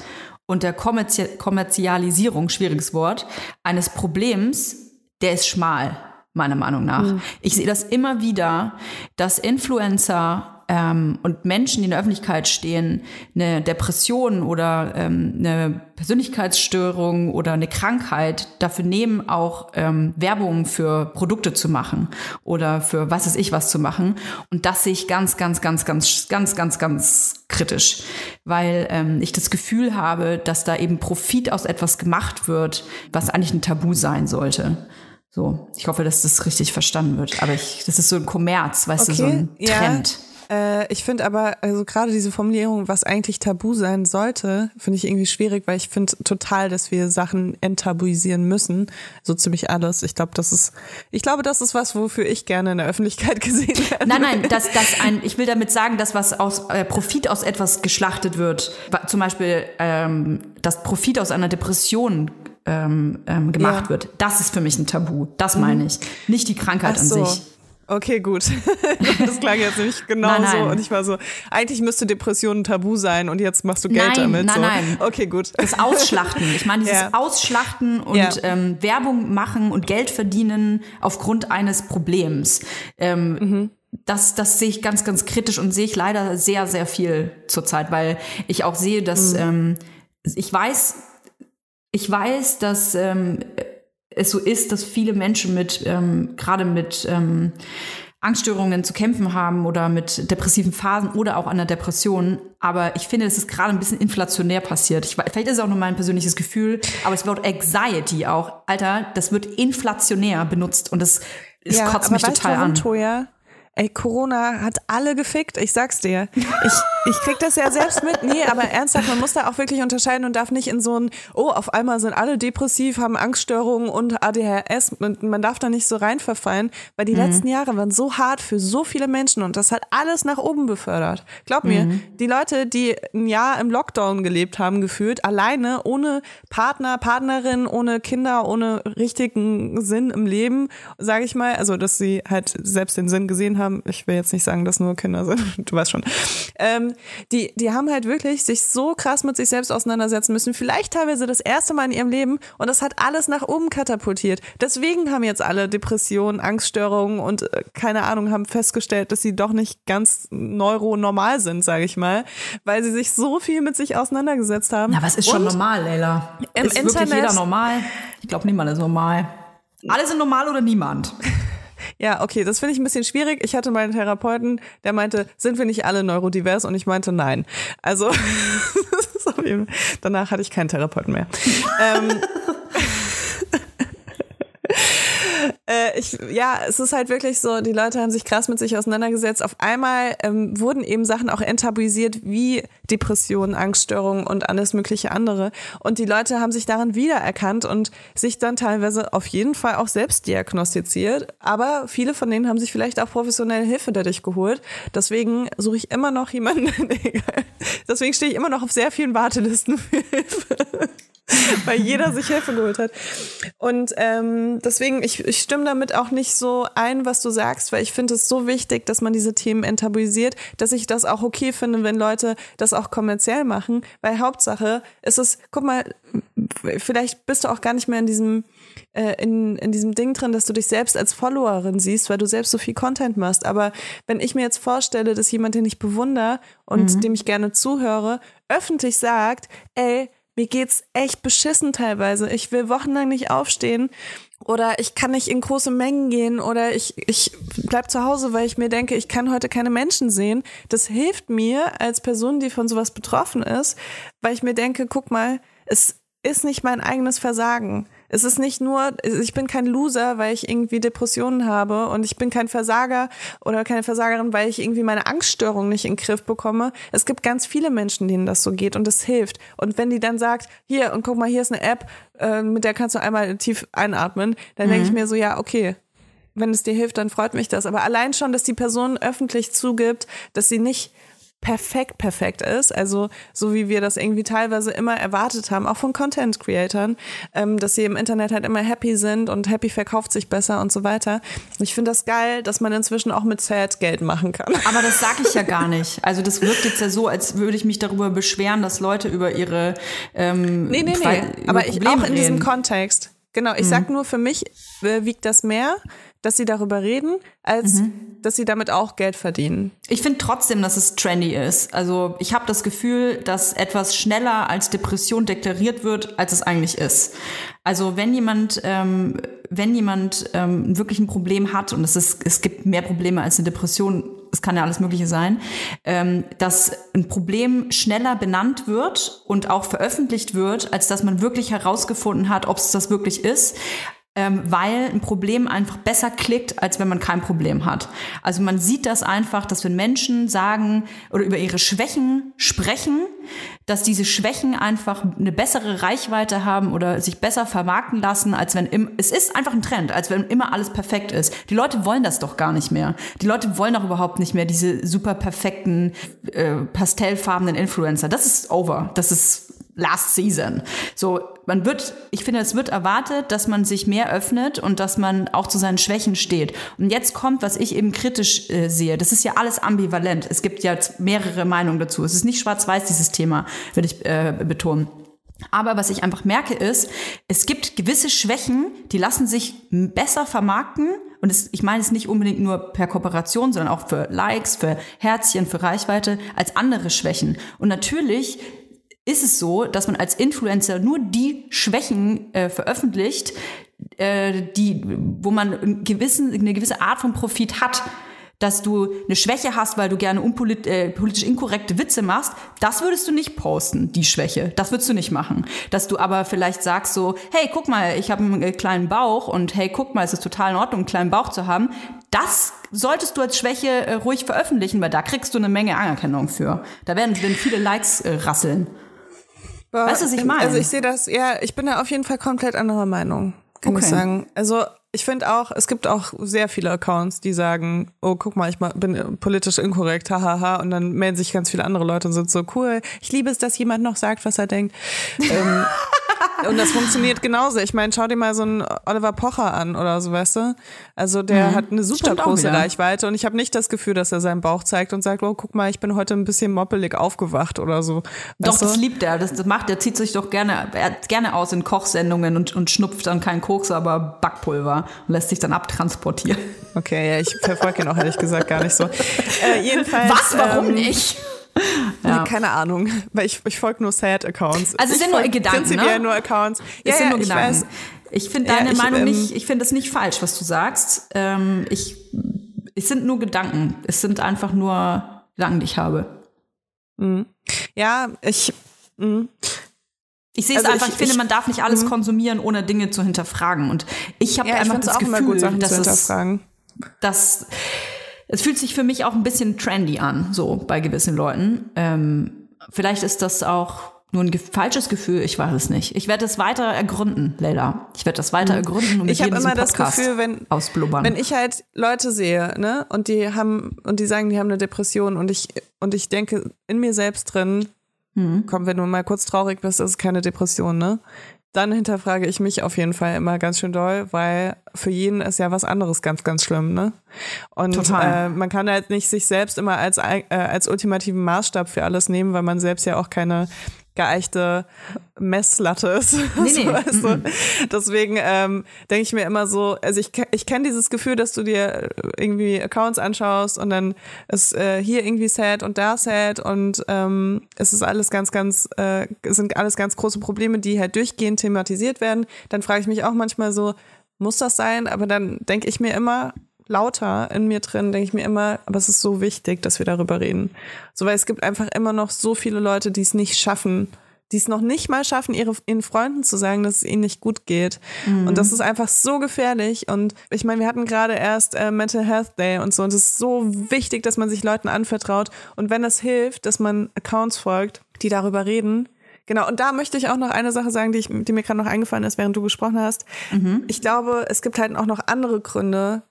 und der Kommerzi Kommerzialisierung, schwieriges Wort, eines Problems, der ist schmal, meiner Meinung nach. Ich sehe das immer wieder, dass Influencer ähm, und Menschen, die in der Öffentlichkeit stehen, eine Depression oder ähm, eine Persönlichkeitsstörung oder eine Krankheit dafür nehmen, auch ähm, Werbung für Produkte zu machen oder für was weiß ich was zu machen. Und das sehe ich ganz, ganz, ganz, ganz, ganz, ganz, ganz kritisch, weil ähm, ich das Gefühl habe, dass da eben Profit aus etwas gemacht wird, was eigentlich ein Tabu sein sollte. So, ich hoffe, dass das richtig verstanden wird. Aber ich, das ist so ein Kommerz, weißt Okay, du, so ein ja. Äh, ich finde aber, also gerade diese Formulierung, was eigentlich tabu sein sollte, finde ich irgendwie schwierig, weil ich finde total, dass wir Sachen enttabuisieren müssen. So ziemlich alles. Ich glaube, das ist, ich glaube, das ist was, wofür ich gerne in der Öffentlichkeit gesehen werde. Nein, nein, dass das ein, ich will damit sagen, dass was aus äh, Profit aus etwas geschlachtet wird, zum Beispiel, ähm, dass Profit aus einer Depression ähm, ähm, gemacht Ja. wird, das ist für mich ein Tabu. Das meine ich. Nicht die Krankheit Ach an so. sich. Okay, gut. Das klang jetzt nicht genau so. Und ich war so, eigentlich müsste Depression ein Tabu sein und jetzt machst du Geld Nein, damit. nein, so. nein. Okay, gut. Das Ausschlachten. Ich meine, dieses Ja. Ausschlachten und Ja. ähm, Werbung machen und Geld verdienen aufgrund eines Problems. Ähm, Mhm. Das, das sehe ich ganz, ganz kritisch und sehe ich leider sehr, sehr viel zurzeit, weil ich auch sehe, dass Mhm. ähm, ich weiß, ich weiß, dass ähm, es so ist, dass viele Menschen mit ähm, gerade mit ähm, Angststörungen zu kämpfen haben oder mit depressiven Phasen oder auch an der Depression. Aber ich finde, es ist gerade ein bisschen inflationär passiert. Ich, vielleicht ist es auch nur mein persönliches Gefühl, aber das Wort Anxiety auch, Alter, das wird inflationär benutzt und das, das kotzt aber mich total warum, an. Toja? Ey, Corona hat alle gefickt, ich sag's dir. Ich, ich krieg das ja selbst mit. Nee, aber ernsthaft, man muss da auch wirklich unterscheiden und darf nicht in so ein, oh, auf einmal sind alle depressiv, haben Angststörungen und ADHS. Man, man darf da nicht so rein verfallen, weil die letzten Jahre waren so hart für so viele Menschen und das hat alles nach oben befördert. Glaub mir, die Leute, die ein Jahr im Lockdown gelebt haben, gefühlt, alleine, ohne Partner, Partnerin, ohne Kinder, ohne richtigen Sinn im Leben, sage ich mal, also dass sie halt selbst den Sinn gesehen haben. Ich will jetzt nicht sagen, dass nur Kinder sind, du weißt schon. Ähm, die, die haben halt wirklich sich so krass mit sich selbst auseinandersetzen müssen, vielleicht teilweise das erste Mal in ihrem Leben und das hat alles nach oben katapultiert. Deswegen haben jetzt alle Depressionen, Angststörungen und äh, keine Ahnung, haben festgestellt, dass sie doch nicht ganz neuronormal sind, sage ich mal, weil sie sich so viel mit sich auseinandergesetzt haben. Na, was ist schon Und- normal, Leila? Im ist wirklich Internet- jeder normal? Ich glaube, niemand ist normal. Alle sind normal oder niemand? Ja, okay, das finde ich ein bisschen schwierig. Ich hatte meinen Therapeuten, der meinte, sind wir nicht alle neurodivers? Und ich meinte, nein. Also, danach hatte ich keinen Therapeuten mehr. ähm, äh, ich, ja, es ist halt wirklich so, die Leute haben sich krass mit sich auseinandergesetzt. Auf einmal ähm, wurden eben Sachen auch enttabuisiert wie Depressionen, Angststörungen und alles mögliche andere. Und die Leute haben sich daran wiedererkannt und sich dann teilweise auf jeden Fall auch selbst diagnostiziert. Aber viele von denen haben sich vielleicht auch professionelle Hilfe dadurch geholt. Deswegen suche ich immer noch jemanden. Deswegen stehe ich immer noch auf sehr vielen Wartelisten für Hilfe. weil jeder sich Hilfe geholt hat. Und ähm, deswegen, ich, ich stimme damit auch nicht so ein, was du sagst, weil ich finde es so wichtig, dass man diese Themen enttabuisiert, dass ich das auch okay finde, wenn Leute das auch kommerziell machen, weil Hauptsache ist es, guck mal, vielleicht bist du auch gar nicht mehr in diesem äh, in, in diesem Ding drin, dass du dich selbst als Followerin siehst, weil du selbst so viel Content machst. Aber wenn ich mir jetzt vorstelle, dass jemand, den ich bewundere und dem ich gerne zuhöre, öffentlich sagt, ey, mir geht's echt beschissen teilweise. Ich will wochenlang nicht aufstehen oder ich kann nicht in große Mengen gehen oder ich, ich bleib zu Hause, weil ich mir denke, ich kann heute keine Menschen sehen. Das hilft mir als Person, die von sowas betroffen ist, weil ich mir denke, guck mal, es ist nicht mein eigenes Versagen. Es ist nicht nur, ich bin kein Loser, weil ich irgendwie Depressionen habe und ich bin kein Versager oder keine Versagerin, weil ich irgendwie meine Angststörung nicht in den Griff bekomme. Es gibt ganz viele Menschen, denen das so geht und es hilft. Und wenn die dann sagt, hier und guck mal, hier ist eine App, äh, mit der kannst du einmal tief einatmen, dann denke ich mir so, ja, okay, wenn es dir hilft, dann freut mich das. Aber allein schon, dass die Person öffentlich zugibt, dass sie nicht perfekt perfekt ist, also so wie wir das irgendwie teilweise immer erwartet haben, auch von Content Creatern, ähm, dass sie im Internet halt immer happy sind und happy verkauft sich besser und so weiter. Ich finde das geil, dass man inzwischen auch mit Sad Geld machen kann. Aber das sage ich ja gar nicht. Also das wirkt jetzt ja so, als würde ich mich darüber beschweren, dass Leute über ihre ähm, Nee, nee, nee. Aber ich auch in diesem reden. Kontext. Genau, ich sag nur, für mich äh, wiegt das mehr, dass sie darüber reden, als mhm. dass sie damit auch Geld verdienen. Ich finde trotzdem, dass es trendy ist. Also ich habe das Gefühl, dass etwas schneller als Depression deklariert wird, als es eigentlich ist. Also wenn jemand, ähm, wenn jemand ähm, wirklich ein Problem hat und es ist, es gibt mehr Probleme als eine Depression, es kann ja alles Mögliche sein, ähm, dass ein Problem schneller benannt wird und auch veröffentlicht wird, als dass man wirklich herausgefunden hat, ob es das wirklich ist ähm, weil ein Problem einfach besser klickt, als wenn man kein Problem hat. Also man sieht das einfach, dass wenn Menschen sagen oder über ihre Schwächen sprechen, dass diese Schwächen einfach eine bessere Reichweite haben oder sich besser vermarkten lassen, als wenn im, es ist einfach ein Trend, als wenn immer alles perfekt ist. Die Leute wollen das doch gar nicht mehr. Die Leute wollen doch überhaupt nicht mehr diese super perfekten, äh, pastellfarbenen Influencer. Das ist over. Das ist last season. So, man wird, ich finde, es wird erwartet, dass man sich mehr öffnet und dass man auch zu seinen Schwächen steht. Und jetzt kommt, was ich eben kritisch äh, sehe. Das ist ja alles ambivalent. Es gibt ja mehrere Meinungen dazu. Es ist nicht schwarz-weiß, dieses Thema, würde ich äh, betonen. Aber was ich einfach merke ist, es gibt gewisse Schwächen, die lassen sich besser vermarkten. Und es, ich meine es nicht unbedingt nur per Kooperation, sondern auch für Likes, für Herzchen, für Reichweite, als andere Schwächen. Und natürlich ist es so, dass man als Influencer nur die Schwächen äh, veröffentlicht, äh, die, wo man gewissen, eine gewisse Art von Profit hat. Dass du eine Schwäche hast, weil du gerne unpolit äh, politisch inkorrekte Witze machst, das würdest du nicht posten, die Schwäche. Das würdest du nicht machen. Dass du aber vielleicht sagst so, hey, guck mal, ich habe einen äh, kleinen Bauch und hey, guck mal, es ist total in Ordnung, einen kleinen Bauch zu haben. Das solltest du als Schwäche äh, ruhig veröffentlichen, weil da kriegst du eine Menge Anerkennung für. Da werden, werden viele Likes äh, rasseln. Boah, weißt du, was ich meine? Also ich sehe das, ja, ich bin da auf jeden Fall komplett anderer Meinung, kann okay. ich sagen. Also ich finde auch, es gibt auch sehr viele Accounts, die sagen, oh, guck mal, ich bin politisch inkorrekt, hahaha, und dann melden sich ganz viele andere Leute und sind so, cool, ich liebe es, dass jemand noch sagt, was er denkt. ähm, und das funktioniert genauso. Ich meine, schau dir mal so einen Oliver Pocher an oder so, weißt du? Also der mhm. hat eine super Stimmt große Reichweite und ich habe nicht das Gefühl, dass er seinen Bauch zeigt und sagt, oh, guck mal, ich bin heute ein bisschen moppelig aufgewacht oder so. Doch, du? das liebt er. Das, das macht er, zieht sich doch gerne, er gerne aus in Kochsendungen und, und schnupft dann keinen Koks, aber Backpulver und lässt sich dann abtransportieren. Okay, ja, ich verfolge ihn auch ehrlich gesagt gar nicht so. Äh, jedenfalls. Was? Warum ähm, nicht? Ja. Keine Ahnung, weil ich, ich folge nur Sad-Accounts. Also es sind nur Gedanken, prinzipiell ne? nur Accounts. Ja, es sind nur Gedanken. Ich, weiß. ich finde deine ja, ich, Meinung ähm, nicht, ich finde es nicht falsch, was du sagst. Ähm, ich, es sind nur Gedanken. Es sind einfach nur Gedanken, die ich habe. Mhm. Ja, ich. Mh. Ich sehe es also einfach, ich, ich, finde, man darf nicht alles mh. konsumieren, ohne Dinge zu hinterfragen. Und ich habe ja, einfach das Gefühl, gut, dass es, dass es fühlt sich für mich auch ein bisschen trendy an, so bei gewissen Leuten. Ähm, vielleicht ist das auch nur ein falsches Gefühl, ich weiß es nicht. Ich werde es weiter ergründen, Leila. Ich werde das weiter mhm. ergründen und ich habe immer das Gefühl, wenn ausblubbern. wenn ich halt Leute sehe, ne, und die haben und die sagen, die haben eine Depression und ich und ich denke in mir selbst drin, mhm. komm, wenn du mal kurz traurig bist, ist es keine Depression, ne? Dann hinterfrage ich mich auf jeden Fall immer ganz schön doll, weil für jeden ist ja was anderes ganz, ganz schlimm, ne? Und äh, man kann halt nicht sich selbst immer als, äh, als ultimativen Maßstab für alles nehmen, weil man selbst ja auch keine geeichte Messlatte ist. Nee, nee. also, deswegen ähm, denke ich mir immer so, also ich, ich kenne dieses Gefühl, dass du dir irgendwie Accounts anschaust und dann ist äh, hier irgendwie sad und da sad und ähm, es ist alles ganz, ganz, äh, sind alles ganz große Probleme, die halt durchgehend thematisiert werden. Dann frage ich mich auch manchmal so, muss das sein? Aber dann denke ich mir immer, lauter in mir drin, denke ich mir immer, aber es ist so wichtig, dass wir darüber reden. So, weil es gibt einfach immer noch so viele Leute, die es nicht schaffen, die es noch nicht mal schaffen, ihre, ihren Freunden zu sagen, dass es ihnen nicht gut geht. Mhm. Und das ist einfach so gefährlich. Und ich meine, wir hatten gerade erst äh, Mental Health Day und so. Und es ist so wichtig, dass man sich Leuten anvertraut. Und wenn das hilft, dass man Accounts folgt, die darüber reden, Genau, und da möchte ich auch noch eine Sache sagen, die, ich, die mir gerade noch eingefallen ist, während du gesprochen hast. Mhm. Ich glaube, es gibt halt auch noch andere Gründe,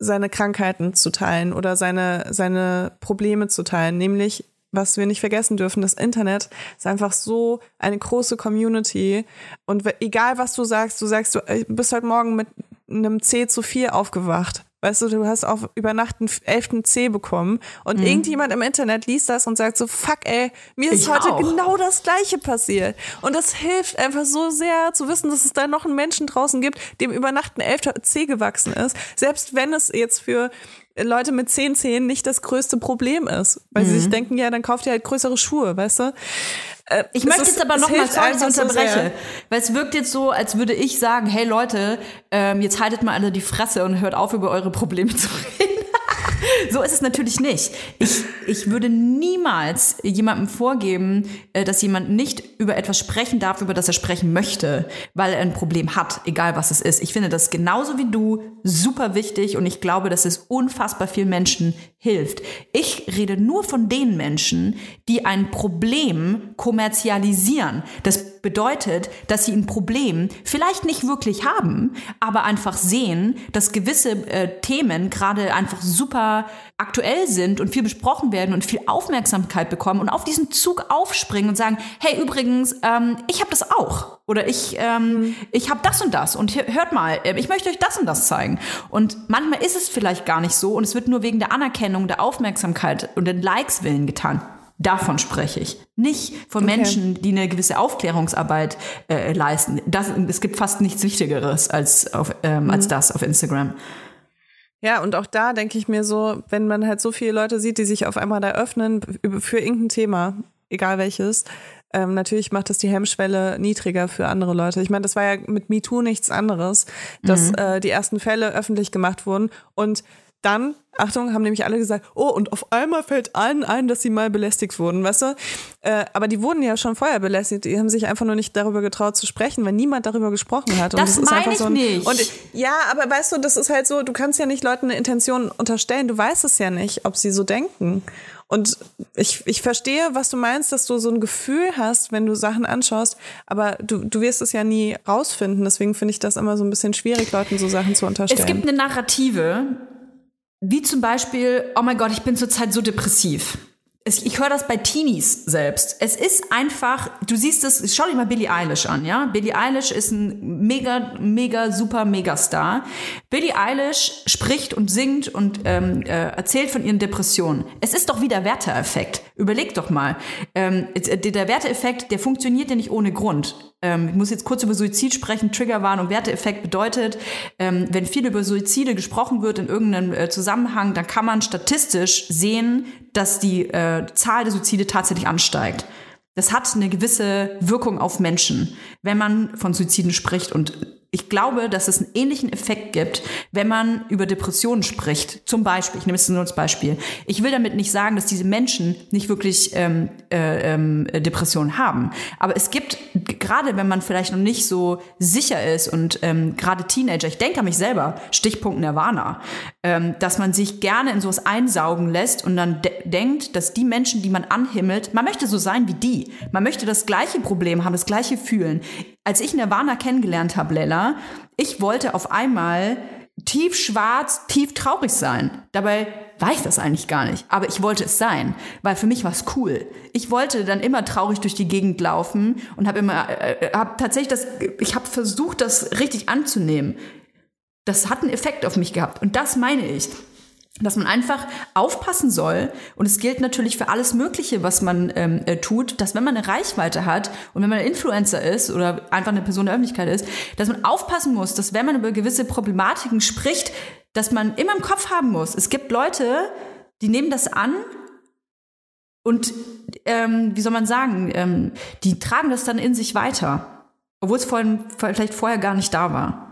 seine Krankheiten zu teilen oder seine, seine Probleme zu teilen, nämlich was wir nicht vergessen dürfen, das Internet ist einfach so eine große Community. Und egal was du sagst, du sagst, du bist heute Morgen mit einem C zu 4 aufgewacht. Weißt du, du hast auf über Nacht einen 11. C bekommen und mhm. irgendjemand im Internet liest das und sagt so, fuck ey, mir ist ich heute auch. genau das Gleiche passiert. Und das hilft einfach so sehr zu wissen, dass es da noch einen Menschen draußen gibt, dem über Nacht ein 11. C gewachsen ist. Selbst wenn es jetzt für Leute mit 10 Zehen nicht das größte Problem ist. Weil mhm. sie sich mhm. denken, ja, dann kauft ihr halt größere Schuhe, weißt du? Äh, ich möchte jetzt aber nochmal, dass ich unterbreche, so weil es wirkt jetzt so, als würde ich sagen, hey Leute, ähm, jetzt haltet mal alle die Fresse und hört auf, über eure Probleme zu reden. So ist es natürlich nicht. Ich, ich würde niemals jemandem vorgeben, äh, dass jemand nicht über etwas sprechen darf, über das er sprechen möchte, weil er ein Problem hat, egal was es ist. Ich finde das genauso wie du super wichtig und ich glaube, dass es unfassbar vielen Menschen hilft. Ich rede nur von den Menschen, die ein Problem kommerzialisieren. Das bedeutet, dass sie ein Problem vielleicht nicht wirklich haben, aber einfach sehen, dass gewisse äh, Themen gerade einfach super aktuell sind und viel besprochen werden und viel Aufmerksamkeit bekommen und auf diesen Zug aufspringen und sagen, hey übrigens, ähm, ich habe das auch oder ich ähm, ich habe das und das und hört mal, äh, ich möchte euch das und das zeigen. Und manchmal ist es vielleicht gar nicht so und es wird nur wegen der Anerkennung, der Aufmerksamkeit und den Likes willen getan. Davon spreche ich. Nicht von okay. Menschen, die eine gewisse Aufklärungsarbeit äh, leisten. Das, es gibt fast nichts Wichtigeres als, auf, ähm, mhm. als das auf Instagram. Ja, und auch da denke ich mir so, wenn man halt so viele Leute sieht, die sich auf einmal da öffnen für irgendein Thema, egal welches, ähm, natürlich macht das die Hemmschwelle niedriger für andere Leute. Ich meine, das war ja mit MeToo nichts anderes, dass mhm. äh, die ersten Fälle öffentlich gemacht wurden und dann, Achtung, haben nämlich alle gesagt, oh, und auf einmal fällt allen ein, dass sie mal belästigt wurden, weißt du? Äh, aber die wurden ja schon vorher belästigt, die haben sich einfach nur nicht darüber getraut zu sprechen, weil niemand darüber gesprochen hat. Und das, das meine ich so ein, nicht. Und ja, aber weißt du, das ist halt so, du kannst ja nicht Leuten eine Intention unterstellen, du weißt es ja nicht, ob sie so denken. Und ich, ich verstehe, was du meinst, dass du so ein Gefühl hast, wenn du Sachen anschaust, aber du, du wirst es ja nie rausfinden. Deswegen finde ich das immer so ein bisschen schwierig, Leuten so Sachen zu unterstellen. Es gibt eine Narrative, wie zum Beispiel, oh mein Gott, ich bin zurzeit so depressiv. Ich höre das bei Teenies selbst. Es ist einfach, du siehst es, schau dich mal Billie Eilish an, ja? Billie Eilish ist ein mega, mega, super Megastar. Billie Eilish spricht und singt und ähm, äh, erzählt von ihren Depressionen. Es ist doch wie der Werteeffekt. Überleg doch mal. Ähm, der Werteeffekt, der funktioniert ja nicht ohne Grund. Ähm, ich muss jetzt kurz über Suizid sprechen. Triggerwarnung, Werteeffekt bedeutet, ähm, wenn viel über Suizide gesprochen wird in irgendeinem äh, Zusammenhang, dann kann man statistisch sehen, dass die äh, Zahl der Suizide tatsächlich ansteigt. Das hat eine gewisse Wirkung auf Menschen, wenn man von Suiziden spricht und ich glaube, dass es einen ähnlichen Effekt gibt, wenn man über Depressionen spricht. Zum Beispiel, ich nehme es nur als Beispiel. Ich will damit nicht sagen, dass diese Menschen nicht wirklich ähm, äh, ähm, Depressionen haben. Aber es gibt, gerade wenn man vielleicht noch nicht so sicher ist und ähm, gerade Teenager, ich denke an mich selber, Stichpunkt Nirvana, ähm, dass man sich gerne in sowas einsaugen lässt und dann de denkt, dass die Menschen, die man anhimmelt, man möchte so sein wie die. Man möchte das gleiche Problem haben, das gleiche fühlen als ich Nirvana kennengelernt habe, Lella, ich wollte auf einmal tief schwarz, tief traurig sein. Dabei war ich das eigentlich gar nicht. Aber ich wollte es sein, weil für mich war es cool. Ich wollte dann immer traurig durch die Gegend laufen und habe immer, äh, äh habe tatsächlich das, ich habe versucht, das richtig anzunehmen. Das hat einen Effekt auf mich gehabt. Und das meine ich dass man einfach aufpassen soll. Und es gilt natürlich für alles Mögliche, was man ähm, äh, tut, dass wenn man eine Reichweite hat und wenn man ein Influencer ist oder einfach eine Person der Öffentlichkeit ist, dass man aufpassen muss, dass wenn man über gewisse Problematiken spricht, dass man immer im Kopf haben muss. Es gibt Leute, die nehmen das an und ähm, wie soll man sagen, ähm, die tragen das dann in sich weiter, obwohl es vorhin, vielleicht vorher gar nicht da war.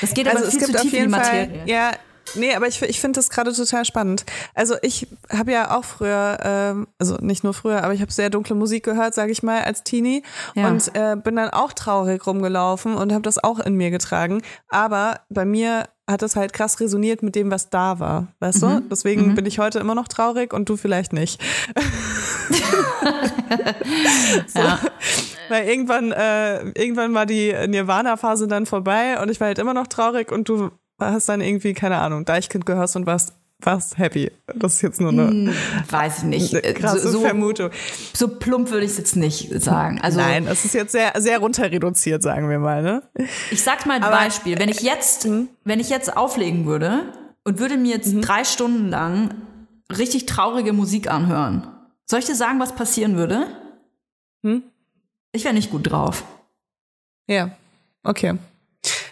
Das geht also aber viel zu tief in die Materie. Fall, ja, Nee, aber ich, ich finde das gerade total spannend. Also ich habe ja auch früher, ähm, also nicht nur früher, aber ich habe sehr dunkle Musik gehört, sage ich mal, als Teenie ja. und äh, bin dann auch traurig rumgelaufen und habe das auch in mir getragen. Aber bei mir hat es halt krass resoniert mit dem, was da war, weißt mhm. du? Deswegen mhm. bin ich heute immer noch traurig und du vielleicht nicht. so. ja. Weil irgendwann, äh, irgendwann war die Nirvana-Phase dann vorbei und ich war halt immer noch traurig und du hast dann irgendwie, keine Ahnung, Deichkind gehörst und warst warst happy. Das ist jetzt nur eine, hm, weiß ich nicht. Eine krasse so, Vermutung. So plump würde ich es jetzt nicht sagen. Also Nein, es ist jetzt sehr sehr runter reduziert, sagen wir mal, ne? Ich sag mal ein Aber, Beispiel, wenn ich jetzt, hm? wenn ich jetzt auflegen würde und würde mir jetzt mhm. drei Stunden lang richtig traurige Musik anhören. Soll ich dir sagen, was passieren würde? Hm? Ich wäre nicht gut drauf. Ja, okay.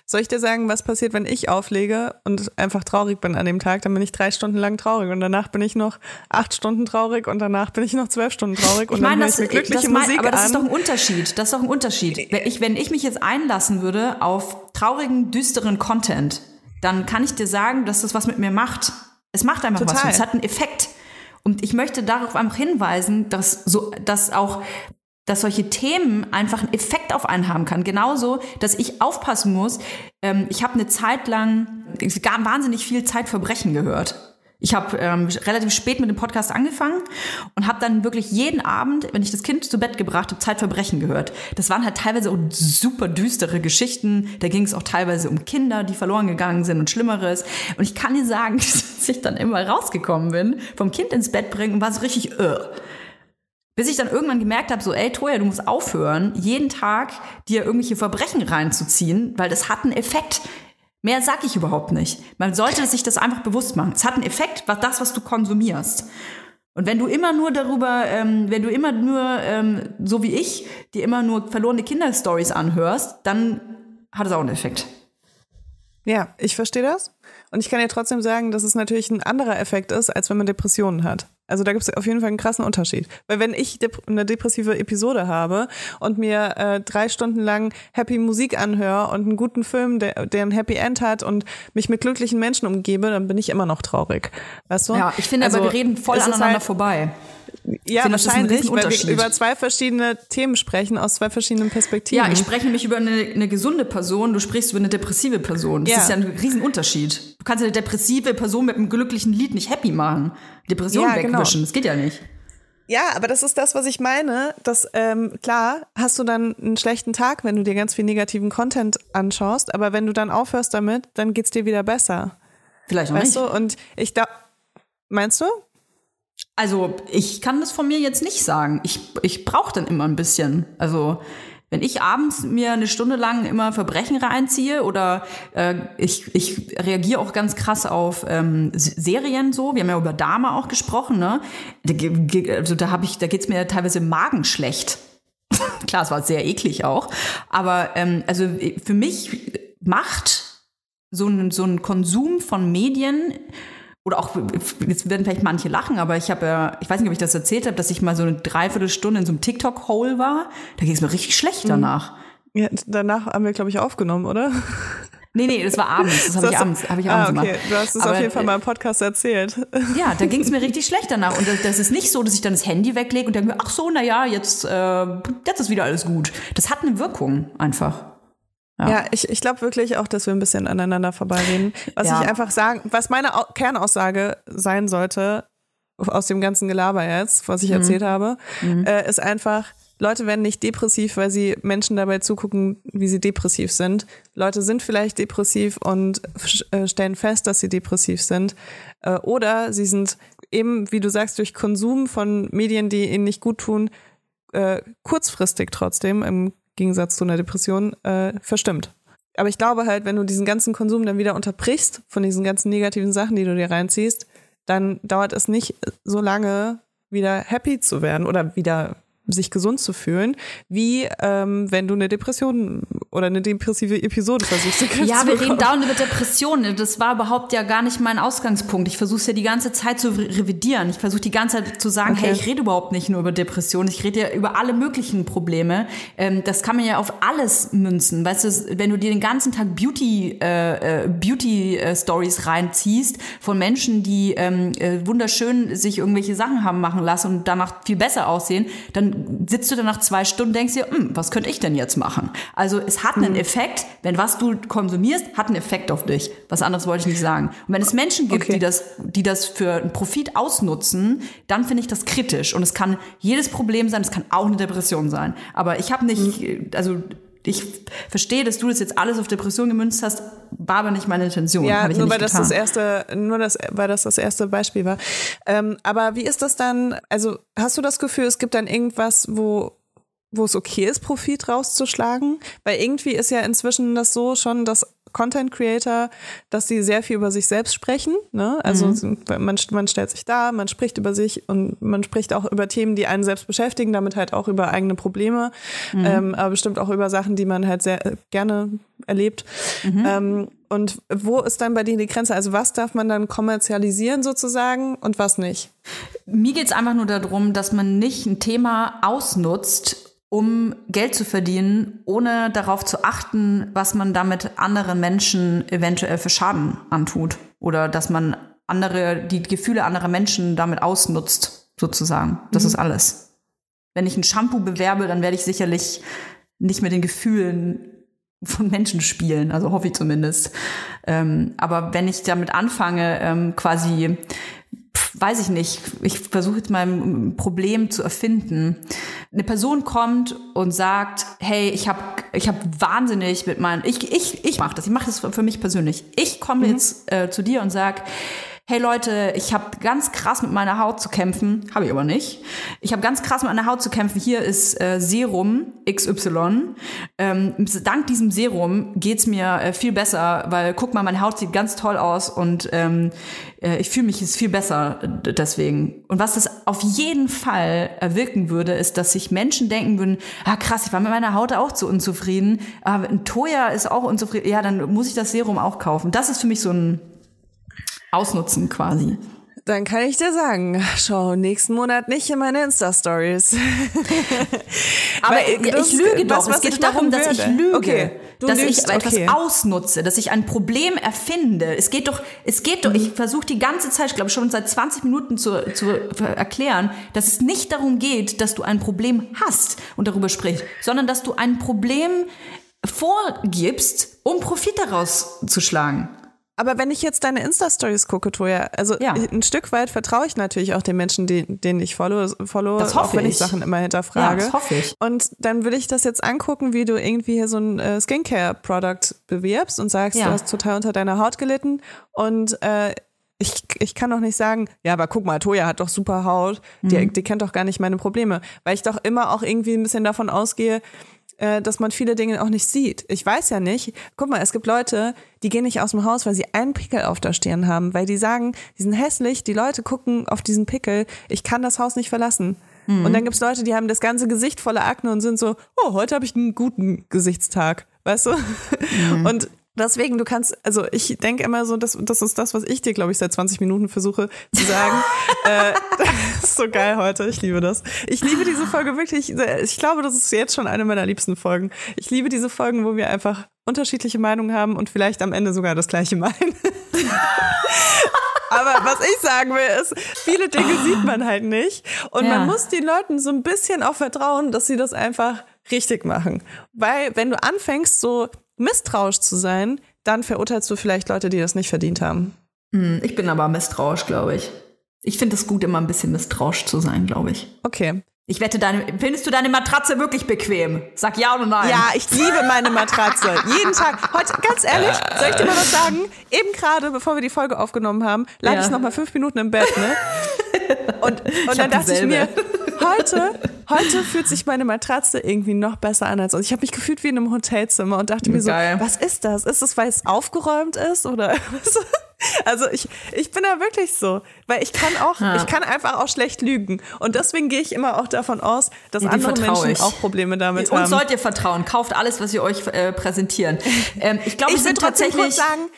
Soll ich dir sagen, was passiert, wenn ich auflege und einfach traurig bin an dem Tag? Dann bin ich drei Stunden lang traurig und danach bin ich noch acht Stunden traurig und danach bin ich noch zwölf Stunden traurig und ich meine, dann das, ich mir glückliche das mein, Musik Aber das an. ist doch ein Unterschied. Das ist doch ein Unterschied. Wenn ich, wenn ich mich jetzt einlassen würde auf traurigen, düsteren Content, dann kann ich dir sagen, dass das was mit mir macht. Es macht einfach Total. was. Es hat einen Effekt. Und ich möchte darauf einfach hinweisen, dass so, dass auch dass solche Themen einfach einen Effekt auf einen haben kann. Genauso, dass ich aufpassen muss. Ähm, ich habe eine Zeit lang wahnsinnig viel Zeitverbrechen gehört. Ich habe ähm, relativ spät mit dem Podcast angefangen und habe dann wirklich jeden Abend, wenn ich das Kind zu Bett gebracht habe, Zeitverbrechen gehört. Das waren halt teilweise auch super düstere Geschichten. Da ging es auch teilweise um Kinder, die verloren gegangen sind und Schlimmeres. Und ich kann dir sagen, dass ich dann immer rausgekommen bin, vom Kind ins Bett bringen und war so richtig, uh. Bis ich dann irgendwann gemerkt habe, so, ey, Toja, du musst aufhören, jeden Tag dir irgendwelche Verbrechen reinzuziehen, weil das hat einen Effekt. Mehr sag ich überhaupt nicht. Man sollte sich das einfach bewusst machen. Es hat einen Effekt, was das, was du konsumierst. Und wenn du immer nur darüber, ähm, wenn du immer nur, ähm, so wie ich, dir immer nur verlorene Kinderstories anhörst, dann hat es auch einen Effekt. Ja, ich verstehe das. Und ich kann dir trotzdem sagen, dass es natürlich ein anderer Effekt ist, als wenn man Depressionen hat. Also da gibt es auf jeden Fall einen krassen Unterschied. Weil wenn ich dep eine depressive Episode habe und mir äh, drei Stunden lang happy Musik anhöre und einen guten Film, der, der ein Happy End hat und mich mit glücklichen Menschen umgebe, dann bin ich immer noch traurig. Weißt du? Ja, ich finde also, aber, wir reden voll aneinander halt, vorbei. Ja, finde, wahrscheinlich, weil wir über zwei verschiedene Themen sprechen, aus zwei verschiedenen Perspektiven. Ja, ich spreche nämlich über eine, eine gesunde Person, du sprichst über eine depressive Person. Das ja. ist ja ein Riesenunterschied. Du kannst eine depressive Person mit einem glücklichen Lied nicht happy machen. Depression ja, wegwischen, genau. das geht ja nicht. Ja, aber das ist das, was ich meine. Dass ähm, klar hast du dann einen schlechten Tag, wenn du dir ganz viel negativen Content anschaust, aber wenn du dann aufhörst damit, dann geht's dir wieder besser. Vielleicht auch weißt nicht. Du? Und ich da meinst du? Also ich kann das von mir jetzt nicht sagen. Ich, ich brauche dann immer ein bisschen. Also wenn ich abends mir eine Stunde lang immer Verbrechen reinziehe oder äh, ich, ich reagiere auch ganz krass auf ähm, Serien so, wir haben ja über Dama auch gesprochen, ne? Also da habe ich, da geht's mir teilweise Magen schlecht. Klar, es war sehr eklig auch. Aber ähm, also für mich macht so ein, so ein Konsum von Medien oder auch, jetzt werden vielleicht manche lachen, aber ich habe ja, ich weiß nicht, ob ich das erzählt habe, dass ich mal so eine Dreiviertelstunde in so einem TikTok-Hole war. Da ging es mir richtig schlecht mhm. danach. Ja, danach haben wir, glaube ich, aufgenommen, oder? Nee, nee, das war abends. Das habe ich abends, hab ich abends ah, okay. gemacht. Du hast es auf jeden Fall mal im Podcast erzählt. Ja, da ging es mir richtig schlecht danach. Und das, das, ist nicht so, dass ich dann das Handy weglege und denke mir, ach so, na ja, jetzt, äh, jetzt ist wieder alles gut. Das hat eine Wirkung einfach. Ja, ja ich, ich glaube wirklich auch, dass wir ein bisschen aneinander vorbeireden. Was ja. ich einfach sagen, was meine Kernaussage sein sollte, aus dem ganzen Gelaber jetzt, was ich mhm. erzählt habe, mhm. äh, ist einfach, Leute werden nicht depressiv, weil sie Menschen dabei zugucken, wie sie depressiv sind. Leute sind vielleicht depressiv und äh, stellen fest, dass sie depressiv sind. Äh, oder sie sind eben, wie du sagst, durch Konsum von Medien, die ihnen nicht gut tun, äh, kurzfristig trotzdem im Gegensatz zu einer Depression, äh, verstimmt. Aber ich glaube halt, wenn du diesen ganzen Konsum dann wieder unterbrichst von diesen ganzen negativen Sachen, die du dir reinziehst, dann dauert es nicht so lange, wieder happy zu werden oder wieder sich gesund zu fühlen, wie ähm, wenn du eine Depression oder eine depressive Episode versuchst. zu Ja, wir reden dauernd über Depressionen. Das war überhaupt ja gar nicht mein Ausgangspunkt. Ich versuche es ja die ganze Zeit zu revidieren. Ich versuche die ganze Zeit zu sagen, okay. hey, ich rede überhaupt nicht nur über Depressionen, ich rede ja über alle möglichen Probleme. Ähm, das kann man ja auf alles münzen. Weißt du, wenn du dir den ganzen Tag Beauty, äh, äh Beauty äh, Stories reinziehst von Menschen, die ähm, äh, wunderschön sich irgendwelche Sachen haben machen lassen und danach viel besser aussehen, dann sitzt du dann nach zwei Stunden und denkst dir, hm, was könnte ich denn jetzt machen? Also es hat einen mhm. Effekt, wenn was du konsumierst, hat einen Effekt auf dich. Was anderes wollte ich nicht sagen. Und wenn es Menschen gibt, okay. die das, die das für einen Profit ausnutzen, dann finde ich das kritisch. Und es kann jedes Problem sein, es kann auch eine Depression sein. Aber ich habe nicht, mhm. also ich verstehe, dass du das jetzt alles auf Depression gemünzt hast, war aber nicht meine Intention. Ja, nur weil das das erste, nur das, weil das das erste Beispiel war. Ähm, aber wie ist das dann? Also hast du das Gefühl, es gibt dann irgendwas, wo wo es okay ist, Profit rauszuschlagen? Weil irgendwie ist ja inzwischen das so schon, dass Content Creator, dass sie sehr viel über sich selbst sprechen. Ne? Also mhm. man, man stellt sich da, man spricht über sich und man spricht auch über Themen, die einen selbst beschäftigen, damit halt auch über eigene Probleme, mhm. ähm, aber bestimmt auch über Sachen, die man halt sehr äh, gerne erlebt. Mhm. Ähm, und wo ist dann bei dir die Grenze? Also was darf man dann kommerzialisieren sozusagen und was nicht? Mir geht es einfach nur darum, dass man nicht ein Thema ausnutzt, um Geld zu verdienen, ohne darauf zu achten, was man damit anderen Menschen eventuell für Schaden antut. Oder dass man andere, die Gefühle anderer Menschen damit ausnutzt, sozusagen. Das mhm. ist alles. Wenn ich ein Shampoo bewerbe, dann werde ich sicherlich nicht mit den Gefühlen von Menschen spielen, also hoffe ich zumindest. Ähm, aber wenn ich damit anfange, ähm, quasi, weiß ich nicht, ich versuche jetzt mal ein Problem zu erfinden. Eine Person kommt und sagt, hey, ich habe ich hab wahnsinnig mit meinen, ich, ich, ich mache das, ich mache das für mich persönlich. Ich komme mhm. jetzt äh, zu dir und sag, hey Leute, ich habe ganz krass mit meiner Haut zu kämpfen, habe ich aber nicht. Ich habe ganz krass mit meiner Haut zu kämpfen. Hier ist äh, Serum XY. Ähm, dank diesem Serum geht's mir äh, viel besser, weil guck mal, meine Haut sieht ganz toll aus und ähm, äh, ich fühle mich jetzt viel besser deswegen. Und was das auf jeden Fall erwirken würde, ist, dass sich Menschen denken würden, ah krass, ich war mit meiner Haut auch zu unzufrieden, aber ein Toya ist auch unzufrieden, ja, dann muss ich das Serum auch kaufen. Das ist für mich so ein ausnutzen quasi. Dann kann ich dir sagen, schau nächsten Monat nicht in meine Insta-Stories. Aber das, ich lüge doch. Was, es geht darum, dass ich lüge. Okay, dass lügst, ich etwas okay. ausnutze, dass ich ein Problem erfinde. Es geht doch, es geht doch, ich versuche die ganze Zeit, ich glaube schon seit 20 Minuten zu, zu erklären, dass es nicht darum geht, dass du ein Problem hast und darüber sprichst, sondern dass du ein Problem vorgibst, um Profit daraus zu schlagen. Aber wenn ich jetzt deine Insta-Stories gucke, Toja, also ja. ein Stück weit vertraue ich natürlich auch den Menschen, die, denen ich follow, follow das hoffe auch wenn ich. ich Sachen immer hinterfrage. Ja, das hoffe ich. Und dann würde ich das jetzt angucken, wie du irgendwie hier so ein äh, Skincare-Product bewirbst und sagst, ja. du hast total unter deiner Haut gelitten und äh, ich, ich kann doch nicht sagen, ja, aber guck mal, Toja hat doch super Haut, die, mhm. die kennt doch gar nicht meine Probleme, weil ich doch immer auch irgendwie ein bisschen davon ausgehe, äh, dass man viele Dinge auch nicht sieht. Ich weiß ja nicht. Guck mal, es gibt Leute, die gehen nicht aus dem Haus, weil sie einen Pickel auf der Stirn haben, weil die sagen, die sind hässlich, die Leute gucken auf diesen Pickel, ich kann das Haus nicht verlassen. Mhm. Und dann gibt's Leute, die haben das ganze Gesicht voller Akne und sind so, oh, heute habe ich einen guten Gesichtstag, weißt du? Mhm. Und Deswegen, du kannst, also ich denke immer so, das, das ist das, was ich dir, glaube ich, seit 20 Minuten versuche zu sagen. äh, das ist so geil heute, ich liebe das. Ich liebe diese Folge wirklich, ich glaube, das ist jetzt schon eine meiner liebsten Folgen. Ich liebe diese Folgen, wo wir einfach unterschiedliche Meinungen haben und vielleicht am Ende sogar das gleiche meinen. Aber was ich sagen will, ist, viele Dinge sieht man halt nicht. Und ja. man muss den Leuten so ein bisschen auch vertrauen, dass sie das einfach richtig machen. Weil wenn du anfängst, so misstrauisch zu sein, dann verurteilst du vielleicht Leute, die das nicht verdient haben. Hm, ich bin aber misstrauisch, glaube ich. Ich finde es gut, immer ein bisschen misstrauisch zu sein, glaube ich. Okay. Ich wette, deine, findest du deine Matratze wirklich bequem? Sag ja oder nein. Ja, ich liebe meine Matratze. Jeden Tag. Heute, ganz ehrlich, soll ich dir mal was sagen? Eben gerade, bevor wir die Folge aufgenommen haben, lag ja. ich noch mal fünf Minuten im Bett, ne? Und, und dann dachte dieselbe. ich mir, heute, heute fühlt sich meine Matratze irgendwie noch besser an als sonst. Ich habe mich gefühlt wie in einem Hotelzimmer und dachte mir so, was ist das? Ist das, weil es aufgeräumt ist oder Also ich, ich bin da wirklich so, weil ich kann auch, ja. ich kann einfach auch schlecht lügen. Und deswegen gehe ich immer auch davon aus, dass ja, andere Menschen ich. auch Probleme damit Uns haben. sollt ihr vertrauen. Kauft alles, was wir euch äh, präsentieren. Ähm, ich glaube, ich würde tatsächlich sagen,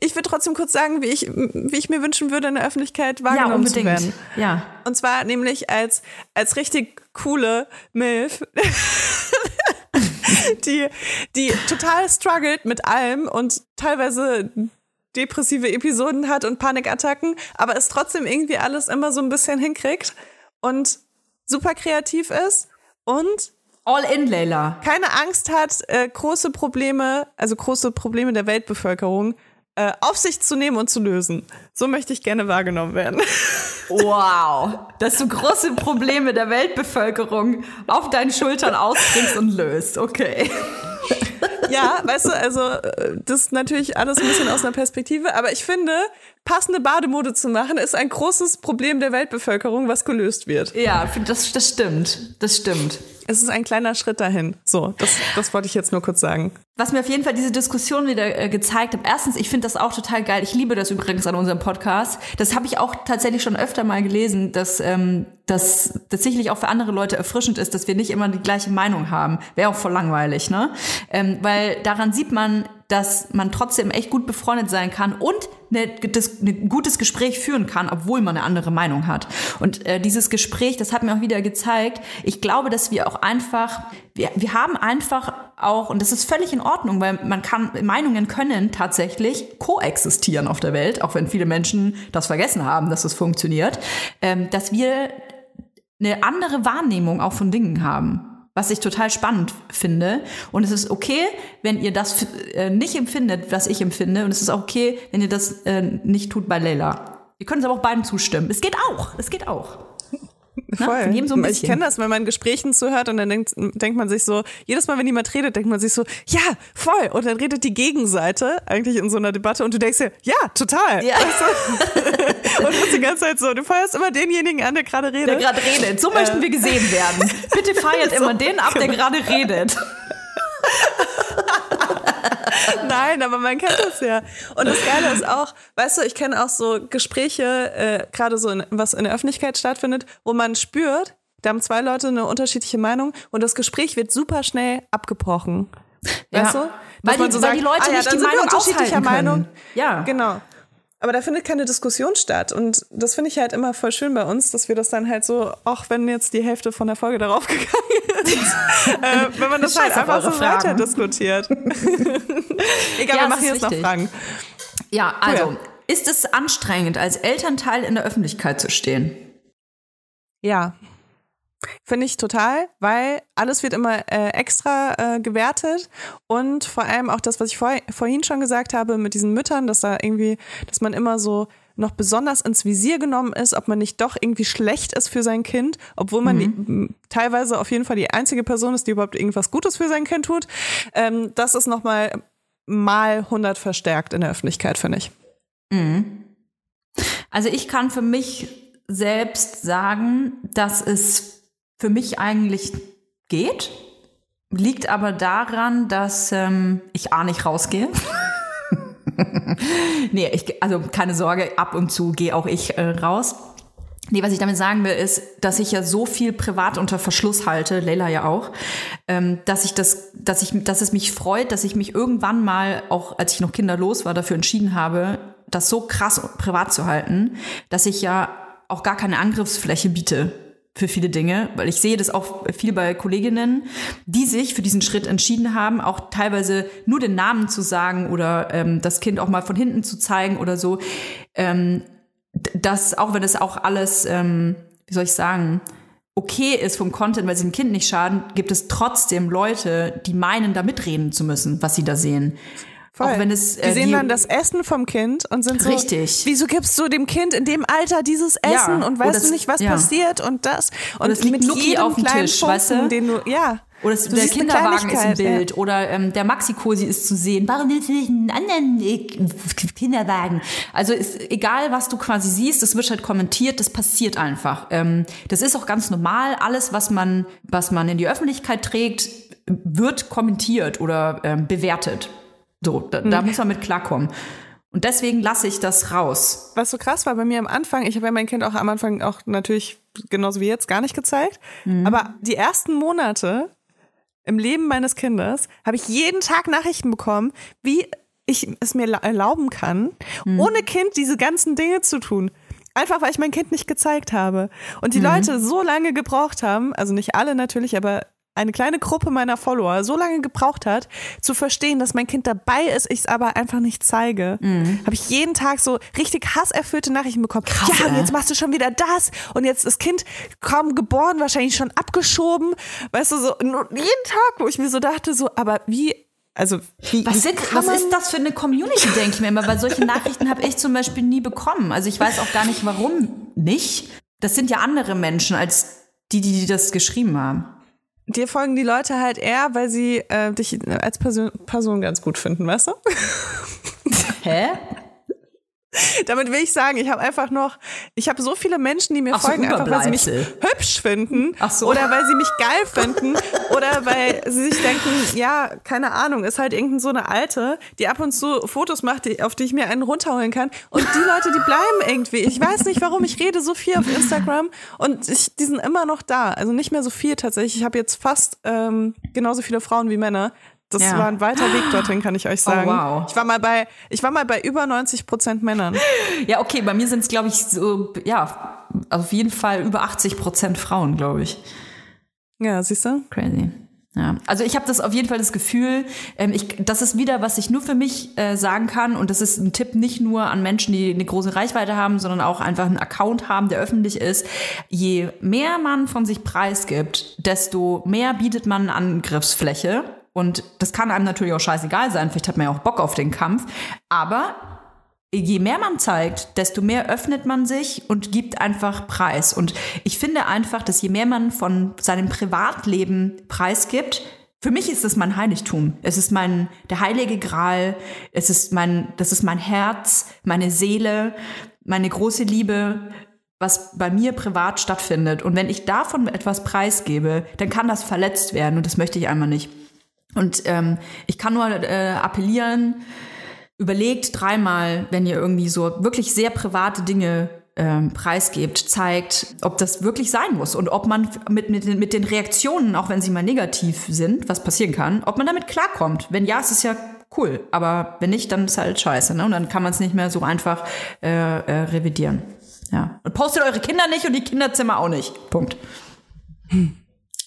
ich würde trotzdem kurz sagen, wie ich, wie ich mir wünschen würde, in der Öffentlichkeit wahrgenommen ja, zu werden. Ja. Und zwar nämlich als, als richtig coole Milf. die, die total struggelt mit allem und teilweise depressive Episoden hat und Panikattacken, aber es trotzdem irgendwie alles immer so ein bisschen hinkriegt und super kreativ ist und All in, Leila. Keine Angst hat, äh, große Probleme, also große Probleme der Weltbevölkerung äh, auf sich zu nehmen und zu lösen. So möchte ich gerne wahrgenommen werden. Wow, dass du große Probleme der Weltbevölkerung auf deinen Schultern ausbringst und löst. Okay. Ja, weißt du, also äh, das ist natürlich alles ein bisschen aus einer Perspektive, aber ich finde, passende Bademode zu machen, ist ein großes Problem der Weltbevölkerung, was gelöst wird. Ja, das, das stimmt. Das stimmt. Es ist ein kleiner Schritt dahin. So, das, das wollte ich jetzt nur kurz sagen. Was mir auf jeden Fall diese Diskussion wieder äh, gezeigt hat. Erstens, ich finde das auch total geil. Ich liebe das übrigens an unserem Podcast. Das habe ich auch tatsächlich schon öfter mal gelesen, dass ähm, das tatsächlich auch für andere Leute erfrischend ist, dass wir nicht immer die gleiche Meinung haben. Wäre auch voll langweilig, ne? Ähm, weil daran sieht man, dass man trotzdem echt gut befreundet sein kann und ein gutes Gespräch führen kann, obwohl man eine andere Meinung hat. Und äh, dieses Gespräch, das hat mir auch wieder gezeigt, ich glaube, dass wir auch einfach, wir, wir haben einfach auch, und das ist völlig in Ordnung, weil man kann, Meinungen können tatsächlich koexistieren auf der Welt, auch wenn viele Menschen das vergessen haben, dass das funktioniert, ähm, dass wir eine andere Wahrnehmung auch von Dingen haben was ich total spannend finde. Und es ist okay, wenn ihr das äh, nicht empfindet, was ich empfinde. Und es ist auch okay, wenn ihr das äh, nicht tut bei Leila. Ihr könnt es aber auch beiden zustimmen. Es geht auch. Es geht auch. Voll. Na, so ich kenne das, wenn man Gesprächen zuhört und dann denkt, denkt man sich so, jedes Mal, wenn jemand redet, denkt man sich so, ja, voll. Und dann redet die Gegenseite eigentlich in so einer Debatte und du denkst dir, ja, total. Ja. Weißt du? und du bist die ganze Zeit so, du feierst immer denjenigen an, der gerade redet. Der gerade redet. So möchten äh. wir gesehen werden. Bitte feiert so, immer den ab, der gerade redet. Nein, aber man kennt das ja. Und das Geile ist auch, weißt du, ich kenne auch so Gespräche, äh, gerade so, in, was in der Öffentlichkeit stattfindet, wo man spürt, da haben zwei Leute eine unterschiedliche Meinung und das Gespräch wird super schnell abgebrochen. Weißt ja. du? Weil die, so weil sagt, die Leute ah, ja, nicht die Meinung unterschiedlicher Meinung. Ja. Genau. Aber da findet keine Diskussion statt. Und das finde ich halt immer voll schön bei uns, dass wir das dann halt so, auch wenn jetzt die Hälfte von der Folge darauf gegangen ist, äh, wenn man das halt einfach so Fragen. weiter diskutiert. Egal, ja, wir machen jetzt wichtig. noch Fragen. Ja, also, cool. ist es anstrengend, als Elternteil in der Öffentlichkeit zu stehen? Ja. Finde ich total, weil alles wird immer äh, extra äh, gewertet und vor allem auch das, was ich vor, vorhin schon gesagt habe mit diesen Müttern, dass da irgendwie, dass man immer so noch besonders ins Visier genommen ist, ob man nicht doch irgendwie schlecht ist für sein Kind, obwohl man mhm. die, teilweise auf jeden Fall die einzige Person ist, die überhaupt irgendwas Gutes für sein Kind tut. Ähm, das ist nochmal mal 100 verstärkt in der Öffentlichkeit, finde ich. Mhm. Also ich kann für mich selbst sagen, dass es für mich eigentlich geht. Liegt aber daran, dass ähm, ich A nicht rausgehe. nee, ich, also keine Sorge, ab und zu gehe auch ich äh, raus. Nee, was ich damit sagen will, ist, dass ich ja so viel privat unter Verschluss halte, Leila ja auch, ähm, dass ich das, dass ich, dass es mich freut, dass ich mich irgendwann mal, auch als ich noch kinderlos war, dafür entschieden habe, das so krass privat zu halten, dass ich ja auch gar keine Angriffsfläche biete für viele Dinge, weil ich sehe das auch viel bei Kolleginnen, die sich für diesen Schritt entschieden haben, auch teilweise nur den Namen zu sagen oder ähm, das Kind auch mal von hinten zu zeigen oder so. Ähm, dass auch wenn es auch alles, ähm, wie soll ich sagen, okay ist vom Content, weil sie dem Kind nicht schaden, gibt es trotzdem Leute, die meinen, da mitreden zu müssen, was sie da sehen. Voll. Auch wenn es, äh, die sehen die, dann das Essen vom Kind und sind so, richtig. wieso gibst du dem Kind in dem Alter dieses Essen ja. und weißt das, du nicht, was ja. passiert und das und, und es liegt Nuki auf dem Tisch, Punkten, weißt du? Den du, ja. Oder es, der Kinderwagen ist im Bild ja. oder ähm, der Maxi-Cosi ist zu sehen. Warum willst du nicht einen anderen äh, Kinderwagen? Also ist, egal, was du quasi siehst, das wird halt kommentiert, das passiert einfach. Ähm, das ist auch ganz normal. Alles, was man, was man in die Öffentlichkeit trägt, wird kommentiert oder ähm, bewertet. So, da, mhm. da muss man mit klarkommen. Und deswegen lasse ich das raus. Was so krass war bei mir am Anfang, ich habe ja mein Kind auch am Anfang auch natürlich genauso wie jetzt gar nicht gezeigt, mhm. aber die ersten Monate im Leben meines Kindes habe ich jeden Tag Nachrichten bekommen, wie ich es mir erlauben kann, mhm. ohne Kind diese ganzen Dinge zu tun. Einfach weil ich mein Kind nicht gezeigt habe. Und die mhm. Leute so lange gebraucht haben, also nicht alle natürlich, aber eine kleine Gruppe meiner Follower so lange gebraucht hat, zu verstehen, dass mein Kind dabei ist, ich es aber einfach nicht zeige, mhm. habe ich jeden Tag so richtig hasserfüllte Nachrichten bekommen. Krass, ja, und jetzt machst du schon wieder das und jetzt ist Kind kaum geboren, wahrscheinlich schon abgeschoben. Weißt du, so jeden Tag, wo ich mir so dachte, so, aber wie also wie, was, sind, was ist das für eine Community, denke ich mir immer, weil solche Nachrichten habe ich zum Beispiel nie bekommen. Also ich weiß auch gar nicht, warum nicht. Das sind ja andere Menschen als die, die das geschrieben haben dir folgen die Leute halt eher, weil sie äh, dich als Person, Person ganz gut finden, weißt du? Hä? damit will ich sagen, ich habe einfach noch, ich habe so viele Menschen, die mir so, folgen, einfach weil sie mich hübsch finden Ach so. oder weil sie mich geil finden oder weil sie sich denken, ja, keine Ahnung, ist halt irgendein so eine Alte, die ab und zu Fotos macht, die, auf die ich mir einen runterholen kann. Und die Leute, die bleiben irgendwie. Ich weiß nicht, warum ich rede so viel auf Instagram und ich, die sind immer noch da. Also nicht mehr so viel tatsächlich. Ich habe jetzt fast ähm, genauso viele Frauen wie Männer. Das Ja. war ein weiter Weg dorthin, kann ich euch sagen. wow. Ich war mal bei, ich war mal bei über 90 Prozent Männern. Ja, okay, bei mir sind es, glaube ich, so, ja, auf jeden Fall über 80 Prozent Frauen, glaube ich. Ja, siehst du? Crazy. Ja, also ich habe das auf jeden Fall das Gefühl, ähm, ich, das ist wieder, was ich nur für mich äh, sagen kann und das ist ein Tipp nicht nur an Menschen, die eine große Reichweite haben, sondern auch einfach einen Account haben, der öffentlich ist. Je mehr man von sich preisgibt, desto mehr bietet man Angriffsfläche und das kann einem natürlich auch scheißegal sein, vielleicht hat man ja auch Bock auf den Kampf, aber je mehr man zeigt, desto mehr öffnet man sich und gibt einfach Preis. Und ich finde einfach, dass je mehr man von seinem Privatleben preisgibt, für mich ist das mein Heiligtum. Es ist mein, der heilige Gral. Es ist mein, das ist mein Herz, meine Seele, meine große Liebe, was bei mir privat stattfindet. Und wenn ich davon etwas preisgebe, dann kann das verletzt werden und das möchte ich einmal nicht. Und ähm, ich kann nur äh, appellieren, überlegt dreimal, wenn ihr irgendwie so wirklich sehr private Dinge ähm, preisgebt, zeigt, ob das wirklich sein muss und ob man mit, mit, den- mit den Reaktionen, auch wenn sie mal negativ sind, was passieren kann, ob man damit klarkommt. Wenn ja, ist es ja cool, aber wenn nicht, dann ist halt scheiße. Ne? Und dann kann man es nicht mehr so einfach äh, äh, revidieren. Ja. Und postet eure Kinder nicht und die Kinderzimmer auch nicht. Punkt.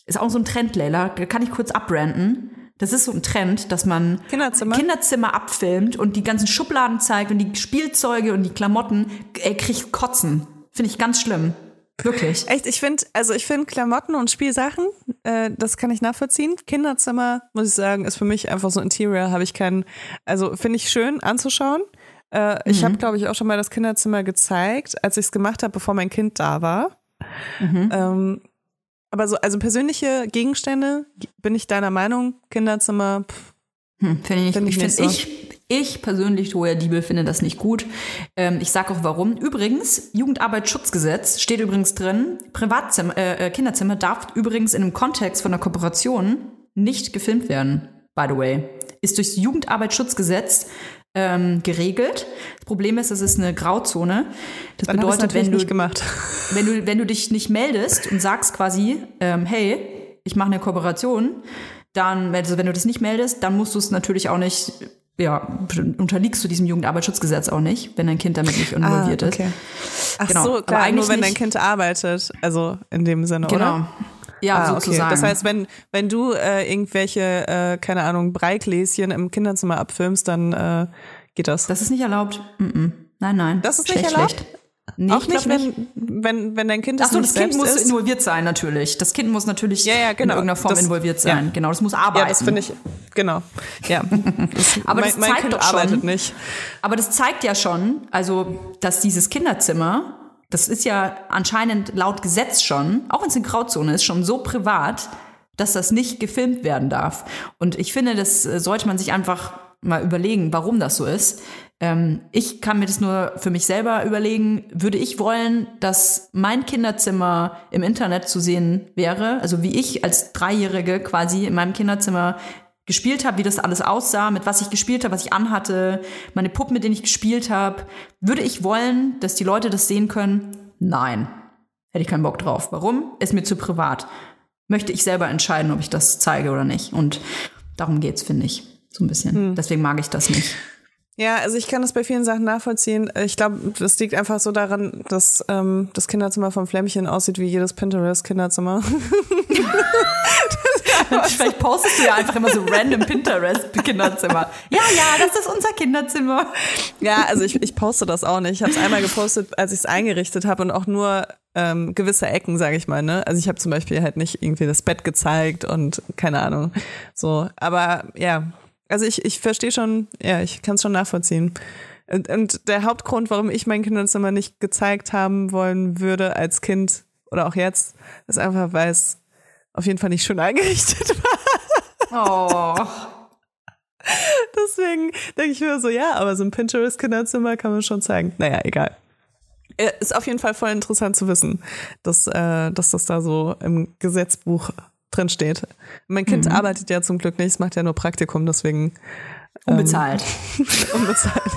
Ist auch so ein Trend, Leila. Kann ich kurz abbranden. Das ist so ein Trend, dass man Kinderzimmer? Kinderzimmer abfilmt und die ganzen Schubladen zeigt und die Spielzeuge und die Klamotten. Ey, krieg Kotzen. Finde ich ganz schlimm. Wirklich. Echt, ich finde, also ich finde Klamotten und Spielsachen, äh, das kann ich nachvollziehen. Kinderzimmer, muss ich sagen, ist für mich einfach so Interior, habe ich keinen, also finde ich schön anzuschauen. Äh, Ich habe, glaube ich, auch schon mal das Kinderzimmer gezeigt, als ich es gemacht habe, bevor mein Kind da war. Ähm, aber so, also persönliche Gegenstände, bin ich deiner Meinung, Kinderzimmer, pff, Hm, finde ich, Find ich find, ich, ich persönlich, Toja Diebel, finde das nicht gut. Ähm, ich sage auch warum. Übrigens, Jugendarbeitsschutzgesetz steht übrigens drin, Privatzimmer, äh, äh, Kinderzimmer darf übrigens in einem Kontext von einer Kooperation nicht gefilmt werden, by the way. Ist durchs Jugendarbeitsschutzgesetz ähm, geregelt. Das Problem ist, es ist eine Grauzone. Das dann bedeutet, wenn du wenn du, wenn du dich nicht meldest und sagst quasi, ähm, hey, ich mache eine Kooperation, dann, also wenn du das nicht meldest, dann musst du es natürlich auch nicht, ja, unterliegst du diesem Jugendarbeitsschutzgesetz auch nicht, wenn dein Kind damit nicht involviert ist. Ah, okay. Ach Genau, so, aber klar, eigentlich nur wenn dein Kind arbeitet, also in dem Sinne, Genau. oder? Ja, Ah, okay. sozusagen. Das heißt, wenn, wenn du äh, irgendwelche, äh, keine Ahnung, Breigläschen im Kinderzimmer abfilmst, dann äh, geht das. das ist nicht erlaubt. Mm -mm. Nein, nein. Das ist schlecht, nicht erlaubt? Schlecht. Nee, Auch ich nicht, wenn, wenn, wenn dein Kind es Achso, nicht das Kind muss ist? involviert sein, natürlich. Das Kind muss natürlich Ja, ja, genau. in irgendeiner Form Das- involviert sein. ja. Genau, das muss arbeiten. Ja, das finde ich, genau. Ja. Das, Aber mein, das zeigt Kind doch schon- arbeitet nicht. Aber das zeigt ja schon, also, dass dieses Kinderzimmer, das ist ja anscheinend laut Gesetz schon, auch wenn es eine Grauzone ist, schon so privat, dass das nicht gefilmt werden darf. Und ich finde, das äh, sollte man sich einfach mal überlegen, warum das so ist. Ähm, ich kann mir das nur für mich selber überlegen. Würde ich wollen, dass mein Kinderzimmer im Internet zu sehen wäre? Also wie ich als Dreijährige quasi in meinem Kinderzimmer gespielt habe, wie das alles aussah, mit was ich gespielt habe, was ich anhatte, meine Puppen, mit denen ich gespielt habe. Würde ich wollen, dass die Leute das sehen können? Nein. Hätte ich keinen Bock drauf. Warum? Ist mir zu privat. Möchte ich selber entscheiden, ob ich das zeige oder nicht. Und darum geht's, finde ich. So ein bisschen. Deswegen mag ich das nicht. Ja, also ich kann das bei vielen Sachen nachvollziehen. Ich glaube, das liegt einfach so daran, dass ähm, das Kinderzimmer vom Flämmchen aussieht wie jedes Pinterest-Kinderzimmer. Vielleicht postest du ja einfach immer so random Pinterest-Kinderzimmer. Ja, ja, das ist unser Kinderzimmer. Ja, also ich, ich poste das auch nicht. Ich habe es einmal gepostet, als ich es eingerichtet habe und auch nur ähm, gewisse Ecken, sage ich mal. Ne? Also ich habe zum Beispiel halt nicht irgendwie das Bett gezeigt und keine Ahnung. So, aber ja, also ich, ich verstehe schon, ja, ich kann es schon nachvollziehen. Und, und der Hauptgrund, warum ich mein Kinderzimmer nicht gezeigt haben wollen würde als Kind oder auch jetzt, ist einfach, weil es auf jeden Fall nicht schön eingerichtet war. Oh. Deswegen denke ich mir so, ja, aber so ein Pinterest-Kinderzimmer kann man schon zeigen. Naja, egal. Äh, ist auf jeden Fall voll interessant zu wissen, dass, äh, dass das da so im Gesetzbuch drin steht. Mein Kind mhm. arbeitet ja zum Glück nicht, es macht ja nur Praktikum, deswegen. Ähm, unbezahlt. unbezahlt.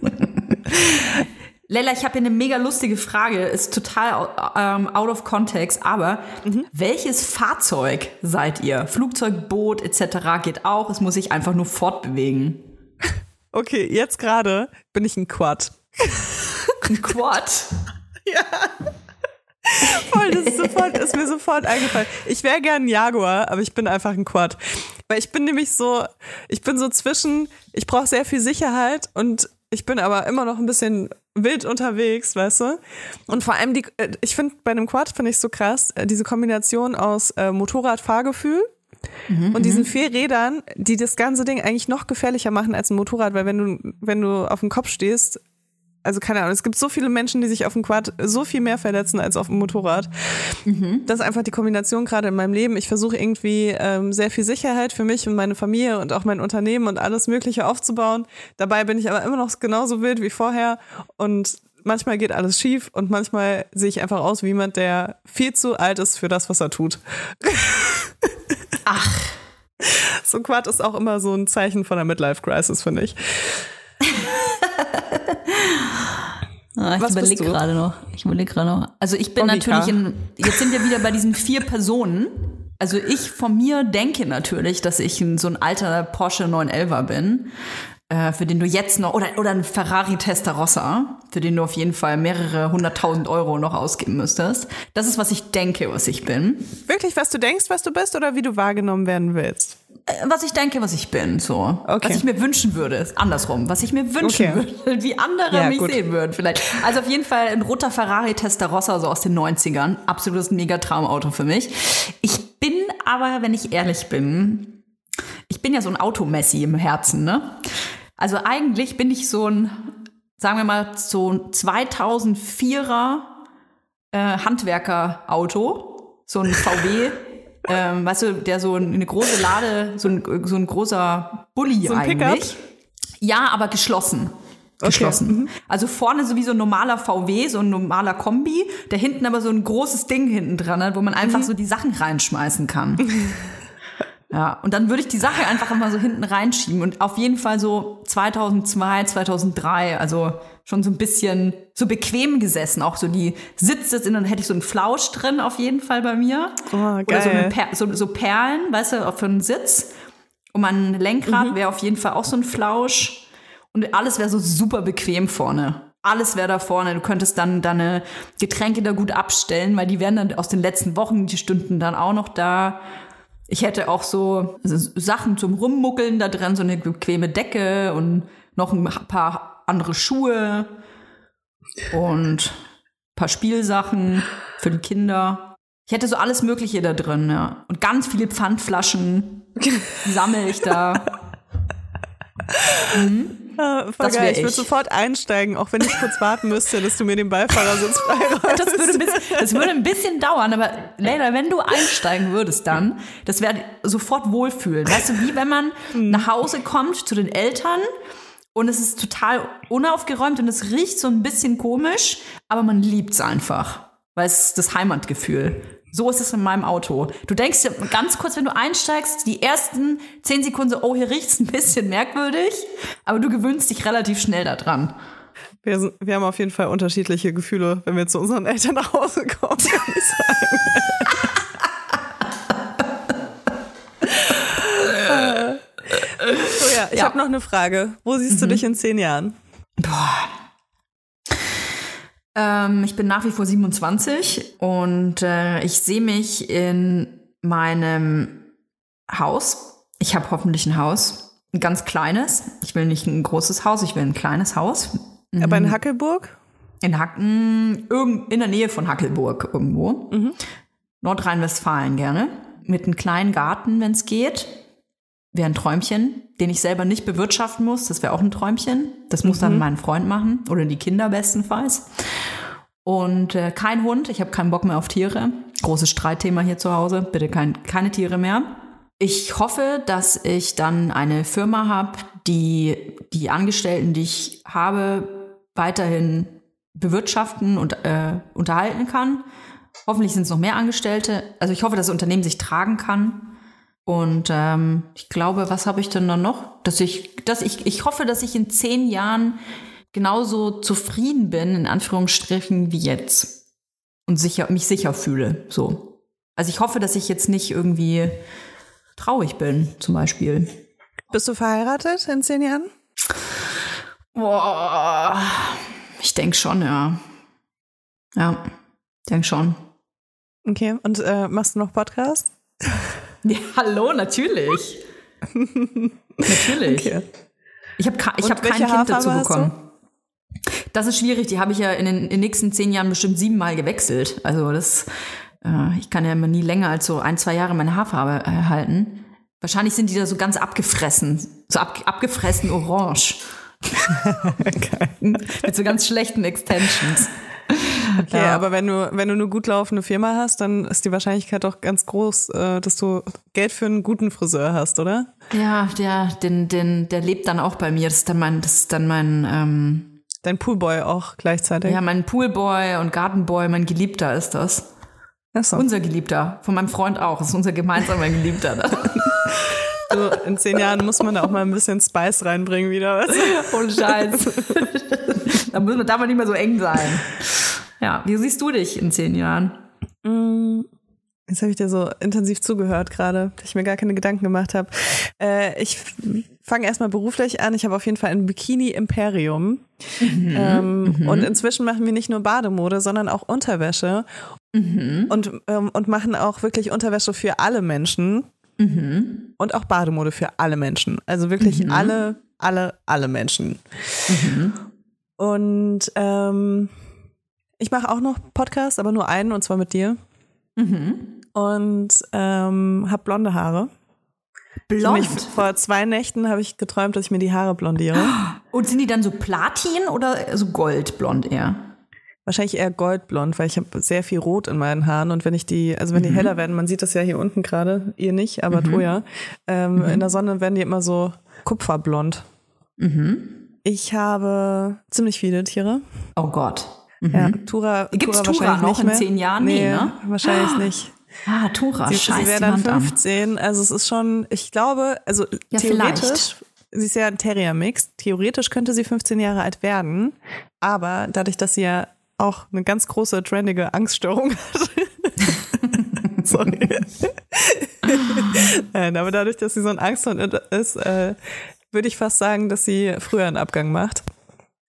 Lella, ich habe hier eine mega lustige Frage, ist total ähm, out of context, aber mhm. welches Fahrzeug seid ihr? Flugzeug, Boot etc. geht auch, es muss sich einfach nur fortbewegen. Okay, jetzt gerade bin ich ein Quad. Ein Quad? ja. Voll, das ist, sofort, ist mir sofort eingefallen. Ich wäre gern ein Jaguar, aber ich bin einfach ein Quad. Weil ich bin nämlich so, ich bin so zwischen, ich brauche sehr viel Sicherheit und ich bin aber immer noch ein bisschen wild unterwegs, weißt du? Und vor allem die, äh, ich finde bei einem Quad finde ich so krass, äh, diese Kombination aus äh, Motorradfahrgefühl mhm, und diesen mhm. vier Rädern, die das ganze Ding eigentlich noch gefährlicher machen als ein Motorrad, weil wenn du, wenn du auf dem Kopf stehst, also keine Ahnung, es gibt so viele Menschen, die sich auf dem Quad so viel mehr verletzen als auf dem Motorrad. Mhm. Das ist einfach die Kombination gerade in meinem Leben. Ich versuche irgendwie ähm, sehr viel Sicherheit für mich und meine Familie und auch mein Unternehmen und alles Mögliche aufzubauen. Dabei bin ich aber immer noch genauso wild wie vorher und manchmal geht alles schief und manchmal sehe ich einfach aus wie jemand, der viel zu alt ist für das, was er tut. Ach. So ein Quad ist auch immer so ein Zeichen von der Midlife-Crisis, finde ich. Ah, ich überlege gerade noch. Ich überlege gerade noch. Also ich bin Monika. natürlich in, jetzt sind wir wieder bei diesen vier Personen. Also ich von mir denke natürlich, dass ich ein, so ein alter Porsche 911er bin, äh, für den du jetzt noch, oder, oder ein Ferrari Testarossa, für den du auf jeden Fall mehrere hunderttausend Euro noch ausgeben müsstest. Das ist, was ich denke, was ich bin. Wirklich, was du denkst, was du bist, oder wie du wahrgenommen werden willst? Äh, was ich denke, was ich bin, so. Okay. Was ich mir wünschen würde, ist andersrum. Was ich mir wünschen okay. würde, wie andere ja, mich gut. sehen würden, vielleicht. Also auf jeden Fall ein roter Ferrari Testarossa, so aus den 90ern. Absolutes Mega-Traumauto für mich. Ich bin aber, wenn ich ehrlich bin, ich bin ja so ein Automessi im Herzen, ne? Also eigentlich bin ich so ein, sagen wir mal, so ein 2004er äh, Handwerker-Auto. So ein VW ähm, weißt du, der so eine große Lade, so ein, so ein großer Bulli so ein eigentlich. Ja, aber geschlossen. Geschlossen. Okay. Mhm. Also vorne so wie so ein normaler VW, so ein normaler Kombi, der hinten aber so ein großes Ding hinten dran hat, wo man einfach mhm. so die Sachen reinschmeißen kann. Ja, und dann würde ich die Sache einfach immer so hinten reinschieben und auf jeden Fall so 2002, 2003, also schon so ein bisschen so bequem gesessen, auch so die Sitze sind, dann hätte ich so einen Flausch drin auf jeden Fall bei mir. Oh, geil. Oder so, per so, so, Perlen, weißt du, für einen Sitz. Und mein Lenkrad mhm. wäre auf jeden Fall auch so ein Flausch. Und alles wäre so super bequem vorne. Alles wäre da vorne. Du könntest dann deine Getränke da gut abstellen, weil die wären dann aus den letzten Wochen, die Stunden dann auch noch da. Ich hätte auch so Sachen zum Rummuckeln da drin, so eine bequeme Decke und noch ein paar andere Schuhe und ein paar Spielsachen für die Kinder. Ich hätte so alles Mögliche da drin, ja. Und ganz viele Pfandflaschen sammle ich da. Mhm. Ah, das geil. Ich würde sofort einsteigen, auch wenn ich kurz warten müsste, dass du mir den Beifahrersitz freiräumst. Das würde, ein bisschen, das würde ein bisschen dauern, aber Leila, wenn du einsteigen würdest dann, das wäre sofort wohlfühlen. Weißt du, wie wenn man hm. nach Hause kommt zu den Eltern und es ist total unaufgeräumt und es riecht so ein bisschen komisch, aber man liebt es einfach, weil es ist das Heimatgefühl. So ist es in meinem Auto. Du denkst dir ganz kurz, wenn du einsteigst, die ersten zehn Sekunden so, oh, hier riecht's ein bisschen merkwürdig, aber du gewöhnst dich relativ schnell daran. Wir, wir haben auf jeden Fall unterschiedliche Gefühle, wenn wir zu unseren Eltern nach Hause kommen, kann ich sagen. Ja, ich ja. habe noch eine Frage. Wo siehst du mhm. dich in zehn Jahren? Boah. Ähm, ich bin nach wie vor 27 und äh, ich sehe mich in meinem Haus. Ich habe hoffentlich ein Haus, ein ganz kleines. Ich will nicht ein großes Haus, ich will ein kleines Haus. Mhm. Aber in Hackelburg? In Hacken, in der Nähe von Hackelburg irgendwo. Mhm. Nordrhein-Westfalen gerne. Mit einem kleinen Garten, wenn es geht. Wäre ein Träumchen, den ich selber nicht bewirtschaften muss. Das wäre auch ein Träumchen. Das muss mhm. dann mein Freund machen oder die Kinder bestenfalls. Und äh, kein Hund. Ich habe keinen Bock mehr auf Tiere. Großes Streitthema hier zu Hause. Bitte kein, keine Tiere mehr. Ich hoffe, dass ich dann eine Firma habe, die die Angestellten, die ich habe, weiterhin bewirtschaften und äh, unterhalten kann. Hoffentlich sind es noch mehr Angestellte. Also ich hoffe, dass das Unternehmen sich tragen kann. Und ähm, ich glaube, was habe ich denn dann noch? Dass ich, dass ich, ich hoffe, dass ich in zehn Jahren genauso zufrieden bin, in Anführungsstrichen, wie jetzt. Und sicher, mich sicher fühle. So. Also ich hoffe, dass ich jetzt nicht irgendwie traurig bin, zum Beispiel. Bist du verheiratet in zehn Jahren? Boah, ich denke schon, ja. Ja, denke schon. Okay, und äh, machst du noch Podcast? Ja, hallo, natürlich. natürlich. Okay. Ich habe ich hab kein Kind dazu bekommen. Das ist schwierig, die habe ich ja in den, in den nächsten zehn Jahren bestimmt siebenmal gewechselt. Also das, äh, ich kann ja immer nie länger als so ein, zwei Jahre meine Haarfarbe erhalten. Wahrscheinlich sind die da so ganz abgefressen, so ab, abgefressen orange. Mit so ganz schlechten Extensions. Okay, ja. aber wenn du, wenn du eine gut laufende Firma hast, dann ist die Wahrscheinlichkeit doch ganz groß, äh, dass du Geld für einen guten Friseur hast, oder? Ja, der, den, den, der lebt dann auch bei mir. Das ist dann mein, das ist dann mein, ähm, Dein Poolboy auch gleichzeitig. Ja, mein Poolboy und Gartenboy, mein Geliebter ist das. So. Unser Geliebter, von meinem Freund auch. Das ist unser gemeinsamer Geliebter. So, in zehn Jahren muss man da auch mal ein bisschen Spice reinbringen wieder. Ohne Scheiß. da muss man, darf man nicht mehr so eng sein. Ja, wie siehst du dich in zehn Jahren? Mm, jetzt habe ich dir so intensiv zugehört gerade, dass ich mir gar keine Gedanken gemacht habe. Äh, ich fange erstmal beruflich an. Ich habe auf jeden Fall ein Bikini-Imperium. Mhm, ähm, mhm. Und inzwischen machen wir nicht nur Bademode, sondern auch Unterwäsche. Mhm. Und, ähm, und machen auch wirklich Unterwäsche für alle Menschen. Mhm. Und auch Bademode für alle Menschen. Also wirklich mhm. alle, alle, alle Menschen. Mhm. Und ähm, ich mache auch noch Podcasts, aber nur einen und zwar mit dir. Mhm. Und ähm, habe blonde Haare. Blond? Mich, vor zwei Nächten habe ich geträumt, dass ich mir die Haare blondiere. Und sind die dann so Platin oder so goldblond eher? Wahrscheinlich eher goldblond, weil ich habe sehr viel Rot in meinen Haaren und wenn ich die, also wenn die mhm. heller werden, man sieht das ja hier unten gerade, ihr nicht, aber mhm. Toja, ähm, mhm. in der Sonne werden die immer so kupferblond. Mhm. Ich habe ziemlich viele Tiere. Oh Gott. Ja, Tura, Gibt's Tura, Tura noch in zehn Jahren? Nee, nee ne? Wahrscheinlich ah. nicht. Ah, Tura, sie, scheiße. Sie wäre dann 15, also es ist schon, ich glaube, also ja, theoretisch, vielleicht. sie ist ja ein Terrier-Mix, theoretisch könnte sie 15 Jahre alt werden, aber dadurch, dass sie ja auch eine ganz große, trendige Angststörung hat. Sorry. Nein, aber dadurch, dass sie so ein Angsthund ist, äh, würde ich fast sagen, dass sie früher einen Abgang macht.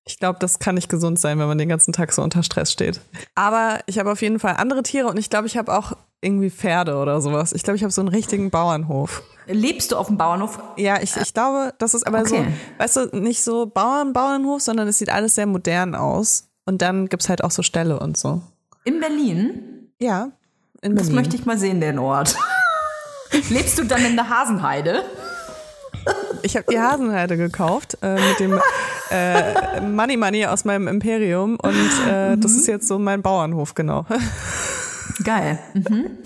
Ich glaube, das kann nicht gesund sein, wenn man den ganzen Tag so unter Stress steht. Aber ich habe auf jeden Fall andere Tiere und ich glaube, ich habe auch irgendwie Pferde oder sowas. Ich glaube, ich habe so einen richtigen Bauernhof. Lebst du auf dem Bauernhof? Ja, ich, ich glaube, das ist aber okay. so, weißt du, nicht so Bauern-Bauernhof, sondern es sieht alles sehr modern aus. Und dann gibt es halt auch so Ställe und so. In Berlin? Ja, in Berlin. Das möchte ich mal sehen, den Ort. Lebst du dann in der Hasenheide? Ich habe die Hasenheide gekauft äh, mit dem äh, Money Money aus meinem Imperium und äh, mhm. das ist jetzt so mein Bauernhof, genau. Geil. Mhm.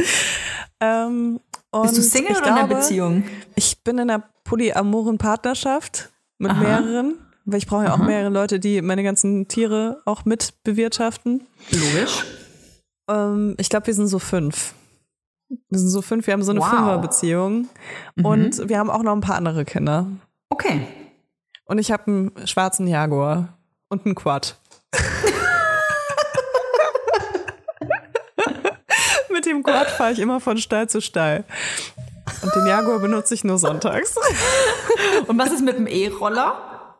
Ähm, Bist du Single oder glaube, in einer Beziehung? Ich bin in einer polyamoren Partnerschaft mit Aha. mehreren. Weil ich brauche ja auch mehrere Leute, die meine ganzen Tiere auch mit bewirtschaften. Logisch. Ähm, ich glaube, wir sind so fünf. Wir sind so fünf, wir haben so eine wow. Fünferbeziehung. Mhm. Und wir haben auch noch ein paar andere Kinder. Okay. Und ich habe einen schwarzen Jaguar und einen Quad. Mit dem Quad fahre ich immer von Stall zu Stall. Und den Jaguar benutze ich nur sonntags. Und was ist mit dem E-Roller?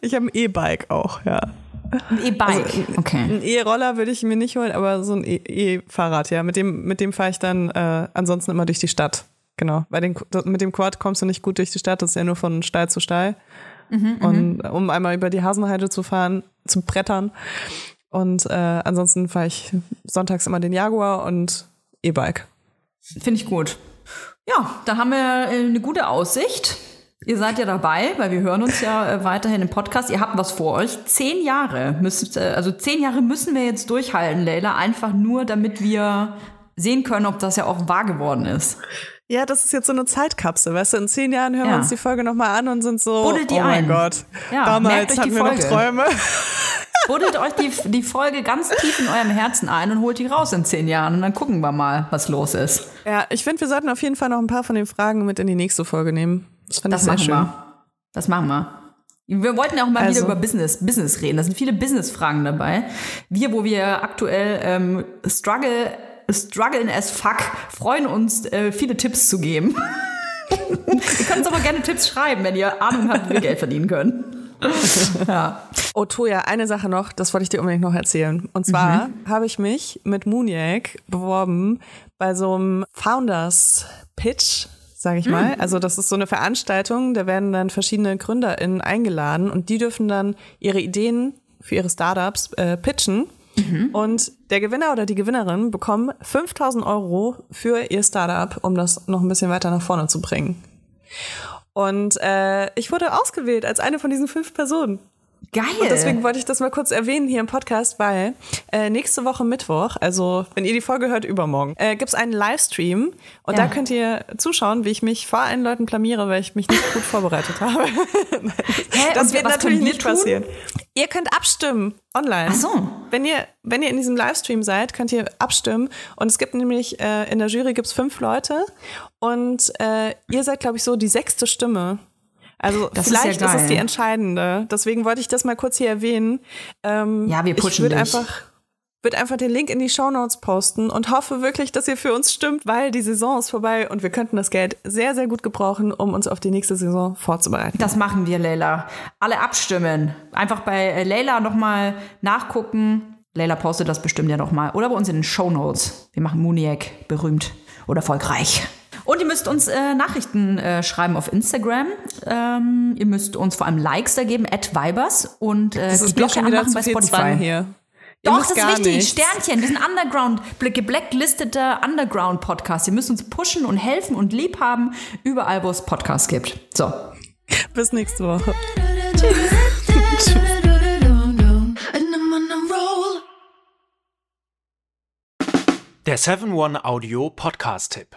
Ich habe ein E-Bike auch, ja. Ein E-Bike, also, okay. Ein E-Roller würde ich mir nicht holen, aber so ein E-Fahrrad, ja. Mit dem, mit dem fahre ich dann äh, ansonsten immer durch die Stadt. Genau. Bei den, mit dem Quad kommst du nicht gut durch die Stadt, das ist ja nur von Stall zu Stall. Mhm, und mhm. um einmal über die Hasenheide zu fahren, zu brettern. Und äh, ansonsten fahre ich sonntags immer den Jaguar und E-Bike. Finde ich gut. Ja, da haben wir äh, eine gute Aussicht. Ihr seid ja dabei, weil wir hören uns ja äh, weiterhin im Podcast. Ihr habt was vor euch. Zehn Jahre müsst, äh, also zehn Jahre müssen wir jetzt durchhalten, Leila, einfach nur, damit wir sehen können, ob das ja auch wahr geworden ist. Ja, das ist jetzt so eine Zeitkapsel, weißt du, in zehn Jahren hören Ja. wir uns die Folge nochmal an und sind so, Buddelt die oh mein ein. Gott, Ja, damals euch hatten die wir noch Folge. Träume. Buddelt euch die, die Folge ganz tief in eurem Herzen ein und holt die raus in zehn Jahren und dann gucken wir mal, was los ist. Ja, ich finde, wir sollten auf jeden Fall noch ein paar von den Fragen mit in die nächste Folge nehmen. Das fand Das ich sehr machen schön. wir. Das machen wir. Wir wollten ja auch mal Also- wieder über Business, Business reden. Da sind viele Business-Fragen dabei. Wir, wo wir aktuell ähm, struggle, strugglen as fuck, freuen uns, äh, viele Tipps zu geben. ihr könnt uns aber gerne Tipps schreiben, wenn ihr Ahnung habt, wie wir Geld verdienen können. ja. Oh, Toja, eine Sache noch, das wollte ich dir unbedingt noch erzählen. Und zwar habe ich mich mit Mooniac beworben bei so einem Founders Pitch, sage ich mal. Also das ist so eine Veranstaltung, da werden dann verschiedene GründerInnen eingeladen und die dürfen dann ihre Ideen für ihre Startups äh, pitchen. Und der Gewinner oder die Gewinnerin bekommen 5000 Euro für ihr Startup, um das noch ein bisschen weiter nach vorne zu bringen. Und äh, ich wurde ausgewählt als eine von diesen fünf Personen. Geil. Und deswegen wollte ich das mal kurz erwähnen hier im Podcast, weil äh, nächste Woche Mittwoch, also wenn ihr die Folge hört, übermorgen, äh, gibt's einen Livestream und Ja. da könnt ihr zuschauen, wie ich mich vor allen Leuten blamiere, weil ich mich nicht gut vorbereitet habe. das und wird natürlich wir nicht tun? passieren. Ihr könnt abstimmen online. Ach so. Wenn ihr, wenn ihr in diesem Livestream seid, könnt ihr abstimmen. Und es gibt nämlich, äh, in der Jury gibt's fünf Leute und äh, ihr seid, glaube ich, so die sechste Stimme. Also Das ist ja vielleicht ist, es die entscheidende. Deswegen wollte ich das mal kurz hier erwähnen. Ähm, Ja, wir ich pushen würde dich. einfach würde einfach den Link in die Shownotes posten und hoffe wirklich, dass ihr für uns stimmt, weil die Saison ist vorbei und wir könnten das Geld sehr, sehr gut gebrauchen, um uns auf die nächste Saison vorzubereiten. Das machen wir, Leila. Alle abstimmen. Einfach bei äh, Leila nochmal nachgucken. Leila postet das bestimmt ja nochmal. Oder bei uns in den Shownotes. Wir machen Muniac berühmt oder erfolgreich. Und ihr müsst uns äh, Nachrichten äh, schreiben auf Instagram. Ähm, ihr müsst uns vor allem Likes da geben, at Vibers. Und äh, Das die Glocke anmachen bei Spotify. Hier. Ihr Doch, das ist wichtig. nichts. Sternchen. Wir sind Underground, geblacklisteter Underground-Podcast. Ihr müsst uns pushen und helfen und lieb haben, überall, wo es Podcasts gibt. So. Bis nächste Woche. Der 7-One-Audio-Podcast-Tipp.